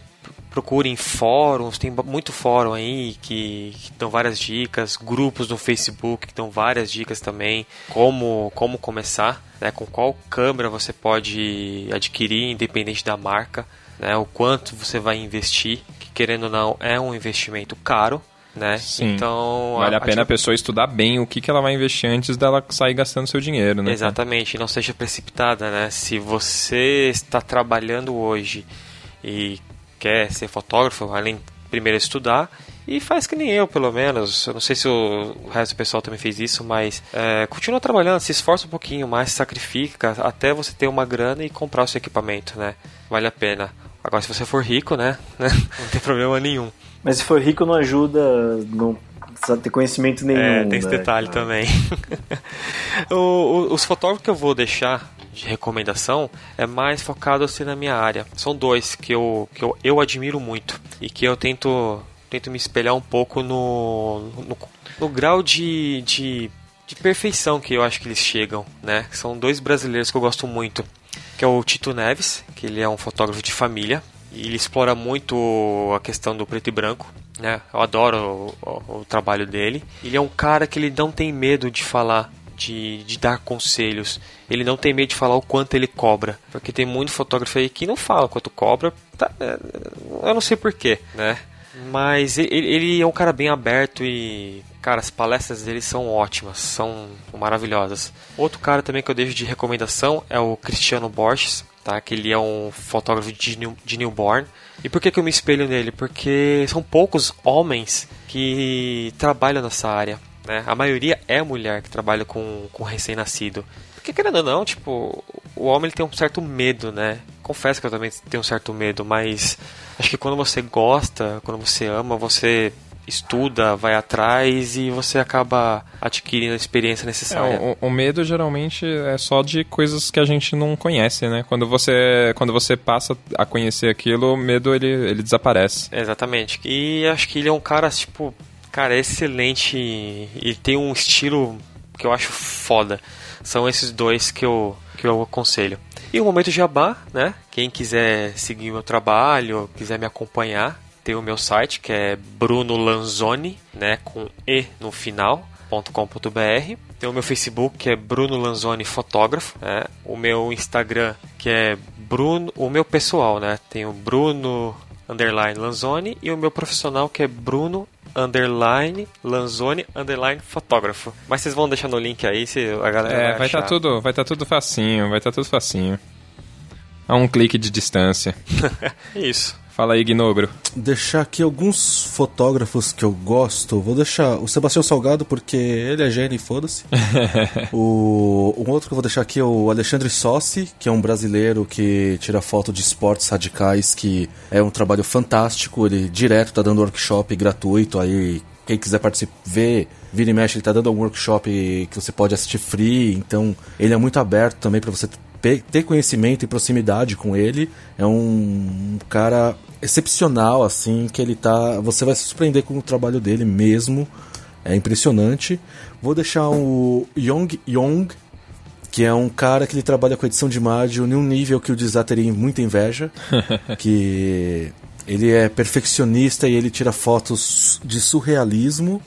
procure em fóruns, tem muito fórum aí que, que dão várias dicas, grupos no Facebook que dão várias dicas também, como, como começar, né, com qual câmera você pode adquirir, independente da marca, né, o quanto você vai investir, que querendo ou não é um investimento caro, né? Sim. Então vale a, a pena a pessoa estudar bem o que, que ela vai investir antes dela sair gastando seu dinheiro, né? Exatamente, não seja precipitada, né? Se você está trabalhando hoje e quer ser fotógrafo, além primeiro estudar e faz que nem eu, pelo menos. Eu não sei se o, resto do pessoal também fez isso, mas é, continua trabalhando, se esforça um pouquinho mais, se sacrifica até você ter uma grana e comprar o seu equipamento, né? Vale a pena. Agora, se você for rico, né? não tem problema nenhum. Mas se for rico, não ajuda, não precisa ter conhecimento nenhum. É, tem esse né? detalhe ah. também. o, o, os fotógrafos que eu vou deixar de recomendação é mais focado assim na minha área. São dois que eu, que eu, eu admiro muito e que eu tento, tento me espelhar um pouco no, no, no grau de, de, de, perfeição que eu acho que eles chegam. Né? São dois brasileiros que eu gosto muito, que é o Tito Neves, que ele é um fotógrafo de família, e ele explora muito a questão do preto e branco. Né? Eu adoro o, o, o trabalho dele. Ele é um cara que ele não tem medo de falar de, de dar conselhos. Ele não tem medo de falar o quanto ele cobra. Porque tem muito fotógrafo aí que não fala quanto cobra. Tá, é, eu não sei porquê, né? Mas ele, ele é um cara bem aberto e Cara, as palestras dele são ótimas, são maravilhosas. Outro cara também que eu deixo de recomendação é o Cristiano Borges, tá? Que ele é um fotógrafo de, new, de newborn. E por que, que eu me espelho nele? Porque são poucos homens que trabalham nessa área. Né? A maioria é mulher que trabalha com, com recém-nascido. Porque querendo ou não, tipo, o homem ele tem um certo medo, né? Confesso que eu também tenho um certo medo, mas acho que quando você gosta, quando você ama, você estuda, vai atrás e você acaba adquirindo a experiência necessária. É, o, o, medo geralmente é só de coisas que a gente não conhece, né? Quando você, quando você passa a conhecer aquilo, o medo ele, ele desaparece. Exatamente. E acho que ele é um cara, tipo, Cara, é excelente e tem um estilo que eu acho foda. São esses dois que eu, que eu aconselho. E o momento jabá, né? Quem quiser seguir meu trabalho, quiser me acompanhar, tem o meu site que é Bruno Lanzoni, né, com e no final, .com.br. Tem o meu Facebook que é Bruno Lanzoni Fotógrafo, né? O meu Instagram que é Bruno, o meu pessoal, né? Tem o Bruno underline Lanzoni e o meu profissional que é Bruno underline Lanzoni underline fotógrafo. Mas vocês vão deixar no link aí se a galera É, vai estar tá tudo, vai estar tá tudo facinho, vai estar tá tudo facinho. A um clique de distância. Isso. Fala aí, Gnobro. Deixar aqui alguns fotógrafos que eu gosto. Vou deixar o Sebastião Salgado, porque ele é gênio e foda-se. o um outro que eu vou deixar aqui é o Alexandre Sossi, que é um brasileiro que tira foto de esportes radicais, que é um trabalho fantástico. Ele direto tá dando workshop gratuito aí. Quem quiser participar, ver, vira e mexe, ele tá dando um workshop que você pode assistir free. Então, ele é muito aberto também para você ter conhecimento e proximidade com ele. É um cara excepcional, assim, que ele tá. Você vai se surpreender com o trabalho dele mesmo. É impressionante. Vou deixar o Yong Yong, que é um cara que ele trabalha com edição de imagem num nível que o Dizá teria muita inveja. que ele é perfeccionista e ele tira fotos de surrealismo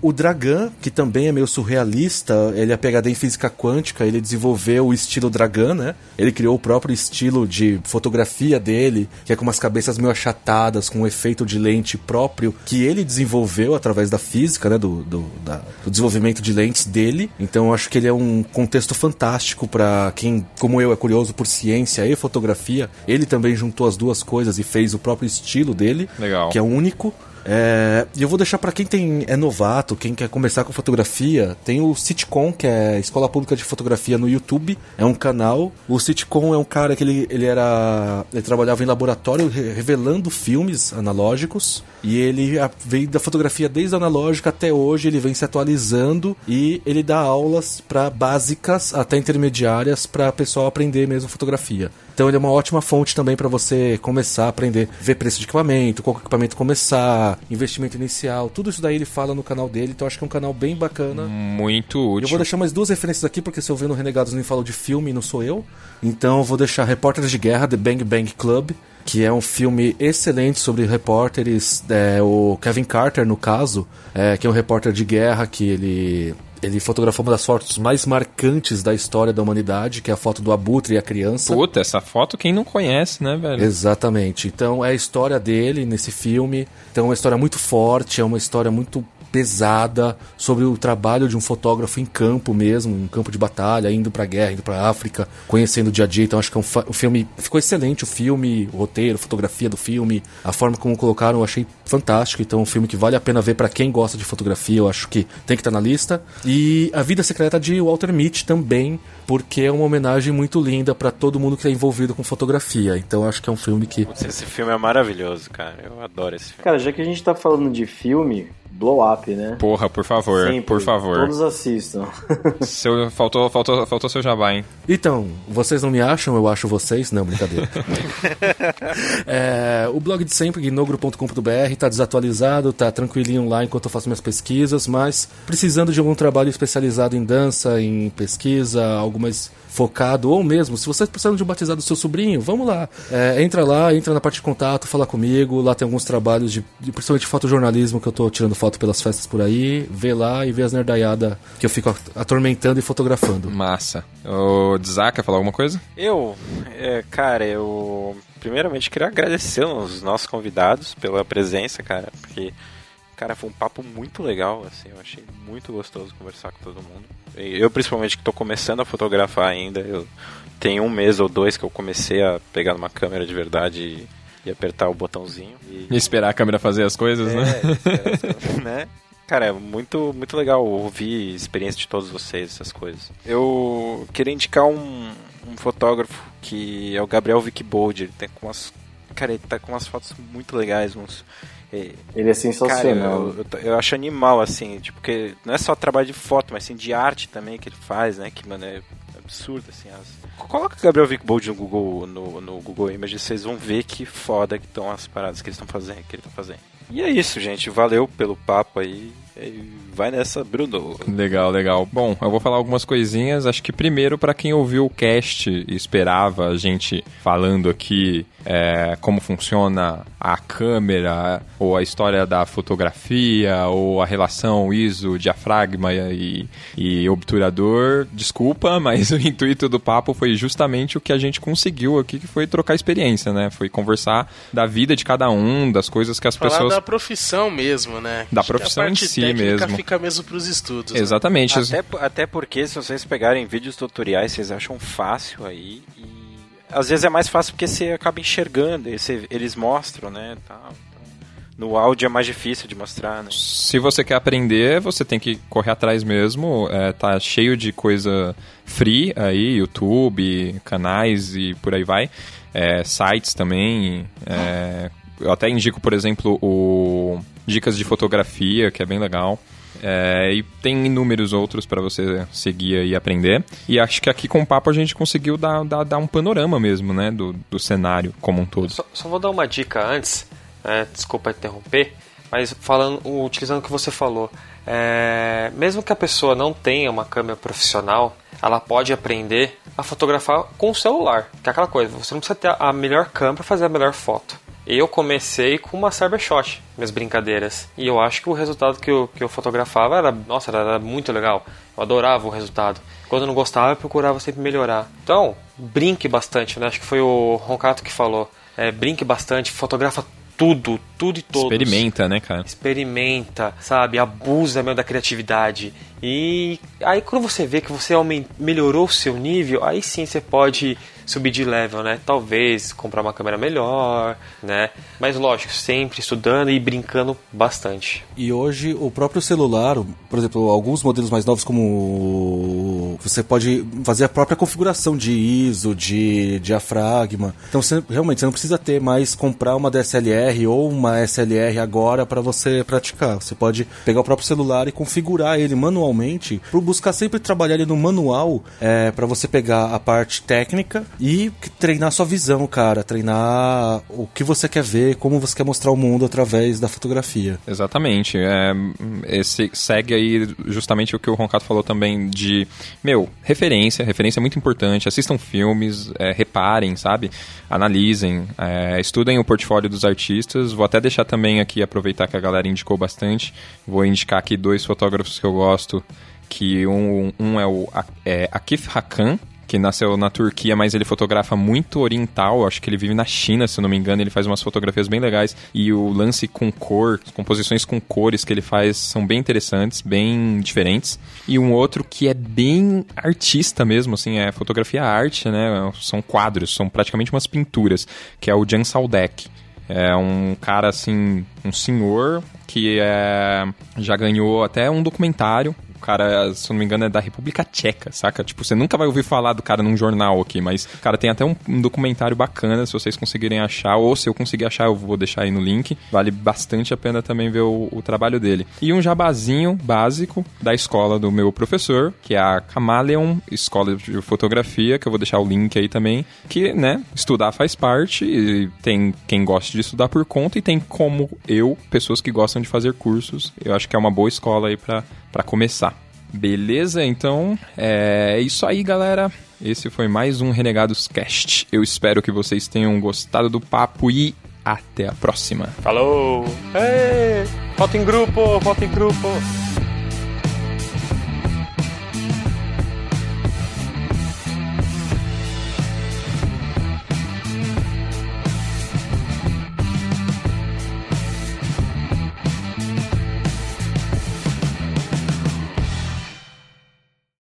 o Dragan, que também é meio surrealista, ele é PhD em física quântica, ele desenvolveu o estilo Dragan, né? Ele criou o próprio estilo de fotografia dele, que é com umas cabeças meio achatadas, com um efeito de lente próprio, que ele desenvolveu através da física, né? Do, do, da, do desenvolvimento de lentes dele. Então eu acho que ele é um contexto fantástico para quem, como eu, é curioso por ciência e fotografia. Ele também juntou as duas coisas e fez o próprio estilo dele, Legal. que é único. É, e eu vou deixar para quem tem é novato, quem quer começar com fotografia, tem o Sitcom, que é Escola Pública de Fotografia no YouTube. É um canal. O Sitcom é um cara que ele, ele era. Ele trabalhava em laboratório revelando filmes analógicos. E ele veio da fotografia desde a analógica até hoje, ele vem se atualizando e ele dá aulas para básicas até intermediárias para pessoal aprender mesmo fotografia. Então ele é uma ótima fonte também para você começar a aprender, ver preço de equipamento, qual equipamento começar, investimento inicial, tudo isso daí ele fala no canal dele, então acho que é um canal bem bacana. Muito útil. Eu vou deixar mais duas referências aqui, porque se eu ver no Renegados nem falo de filme, não sou eu. Então eu vou deixar Repórteres de Guerra, The Bang Bang Club, que é um filme excelente sobre repórteres, é, o Kevin Carter, no caso, é, que é um repórter de guerra que ele ele fotografou uma das fotos mais marcantes da história da humanidade, que é a foto do Abutre e a criança. Puta, essa foto quem não conhece, né, velho? Exatamente. Então é a história dele nesse filme. Então é uma história muito forte, é uma história muito pesada sobre o trabalho de um fotógrafo em campo mesmo, em campo de batalha, indo pra guerra, indo pra África, conhecendo o dia a dia. Então acho que é um, um filme. Ficou excelente o filme, o roteiro, a fotografia do filme, a forma como colocaram, eu achei fantástico. Então é um filme que vale a pena ver para quem gosta de fotografia, eu acho que tem que estar tá na lista. E A Vida Secreta de Walter Mitty também, porque é uma homenagem muito linda para todo mundo que é envolvido com fotografia. Então acho que é um filme que. Esse filme é maravilhoso, cara. Eu adoro esse filme. Cara, já que a gente tá falando de filme, Blow Up, né? Porra, por favor, Sempre, por favor. Todos assistam. seu, faltou, faltou, faltou seu jabá, hein? Então, vocês não me acham, eu acho vocês. Não, brincadeira. é, o blog de sempre, gnogro.com.br, tá desatualizado, tá tranquilinho lá enquanto eu faço minhas pesquisas, mas precisando de algum trabalho especializado em dança, em pesquisa, algumas focado, ou mesmo, se vocês precisam de um batizado do seu sobrinho, vamos lá. É, entra lá, entra na parte de contato, fala comigo. Lá tem alguns trabalhos de, de principalmente fotojornalismo que eu tô tirando foto pelas festas por aí. Vê lá e vê as nerdaiadas que eu fico atormentando e fotografando. Massa. O Dzak, quer falar alguma coisa? Eu, é, cara, eu primeiramente queria agradecer os nossos convidados pela presença, cara, porque Cara, foi um papo muito legal, assim, eu achei muito gostoso conversar com todo mundo. Eu, principalmente, que estou começando a fotografar ainda, eu tenho um mês ou dois que eu comecei a pegar uma câmera de verdade e, e apertar o botãozinho. E... e... esperar a câmera fazer as coisas, né? é, né? né? Cara, é muito, muito legal ouvir a experiência de todos vocês, essas coisas. Eu queria indicar um, um fotógrafo que é o Gabriel Wickbold. Ele tem com umas. Cara, ele tá com umas fotos muito legais, uns ele é sensacional. Cara, eu, eu, eu, acho animal, assim, tipo, porque não é só trabalho de foto, mas sim de arte também que ele faz, né? Que, mano, é absurdo, assim. As... Coloca Gabriel Vickbold no Google, no, no Google Images, vocês vão ver que foda que estão as paradas que eles estão fazendo, que ele tá fazendo. E é isso, gente. Valeu pelo papo aí. Vai nessa, Bruno. Legal, legal. Bom, eu vou falar algumas coisinhas. Acho que primeiro, para quem ouviu o cast e esperava a gente falando aqui é, como funciona a câmera, ou a história da fotografia, ou a relação ISO, diafragma e, e obturador, desculpa, mas o intuito do papo foi justamente o que a gente conseguiu aqui, que foi trocar experiência, né? Foi conversar da vida de cada um, das coisas que as Falar pessoas... da profissão mesmo, né? Da profissão em si mesmo. fica mesmo pros estudos. Né? Exatamente. Né? Até, até porque se vocês pegarem vídeos tutoriais, vocês acham fácil aí e às vezes é mais fácil porque você acaba enxergando, você, eles mostram, né? Tal. No áudio é mais difícil de mostrar, né? Se você quer aprender, você tem que correr atrás mesmo. É, tá cheio de coisa free aí, YouTube, canais e por aí vai. É, sites também. É, eu até indico, por exemplo, o Dicas de Fotografia, que é bem legal. É, e tem inúmeros outros para você seguir e aprender. E acho que aqui com o papo a gente conseguiu dar, dar, dar um panorama mesmo, né? Do, do cenário como um todo. Só, só vou dar uma dica antes, é, desculpa interromper, mas falando, utilizando o que você falou. É, mesmo que a pessoa não tenha uma câmera profissional, ela pode aprender a fotografar com o celular. Que é aquela coisa, você não precisa ter a melhor câmera para fazer a melhor foto eu comecei com uma Cybershot, minhas brincadeiras. E eu acho que o resultado que eu, que eu fotografava era, nossa, era, era muito legal. Eu adorava o resultado. Quando eu não gostava, eu procurava sempre melhorar. Então, brinque bastante, né? Acho que foi o Roncato que falou. É, brinque bastante, fotografa tudo, tudo e todos. Experimenta, né, cara? Experimenta, sabe? Abusa mesmo da criatividade. E aí quando você vê que você melhorou o seu nível, aí sim você pode subir de level, né? Talvez comprar uma câmera melhor, né? Mas lógico, sempre estudando e brincando bastante. E hoje o próprio celular, por exemplo, alguns modelos mais novos como você pode fazer a própria configuração de ISO, de diafragma. Então você, realmente você não precisa ter mais comprar uma DSLR ou uma SLR agora para você praticar. Você pode pegar o próprio celular e configurar ele manualmente, para buscar sempre trabalhar ele no manual, é, para você pegar a parte técnica e treinar sua visão, cara, treinar o que você quer ver, como você quer mostrar o mundo através da fotografia. Exatamente. É, esse segue aí justamente o que o Roncato falou também de, meu, referência, referência é muito importante, assistam filmes, é, reparem, sabe? Analisem, é, estudem o portfólio dos artistas. Vou até deixar também aqui, aproveitar que a galera indicou bastante, vou indicar aqui dois fotógrafos que eu gosto, que um, um é o é, Akif Hakan, que nasceu na Turquia, mas ele fotografa muito oriental. Acho que ele vive na China, se eu não me engano. Ele faz umas fotografias bem legais. E o lance com cor, composições com cores que ele faz são bem interessantes, bem diferentes. E um outro que é bem artista mesmo, assim, é fotografia arte, né? São quadros, são praticamente umas pinturas, que é o Jan Saldek. É um cara assim, um senhor que é, já ganhou até um documentário o cara, se eu não me engano, é da República Tcheca, saca? Tipo, você nunca vai ouvir falar do cara num jornal aqui, mas cara tem até um, um, documentário bacana, se vocês conseguirem achar, ou se eu conseguir achar, eu vou deixar aí no link. Vale bastante a pena também ver o, o trabalho dele. E um jabazinho básico da escola do meu professor, que é a Camaleon Escola de Fotografia, que eu vou deixar o link aí também, que, né, estudar faz parte, e tem quem gosta de estudar por conta, e tem como eu, pessoas que gostam de fazer cursos. Eu acho que é uma boa escola aí para começar. Beleza? Então é isso aí, galera. Esse foi mais um Renegados Cast. Eu espero que vocês tenham gostado do papo e até a próxima. Falou! Ei, foto em grupo, foto em grupo.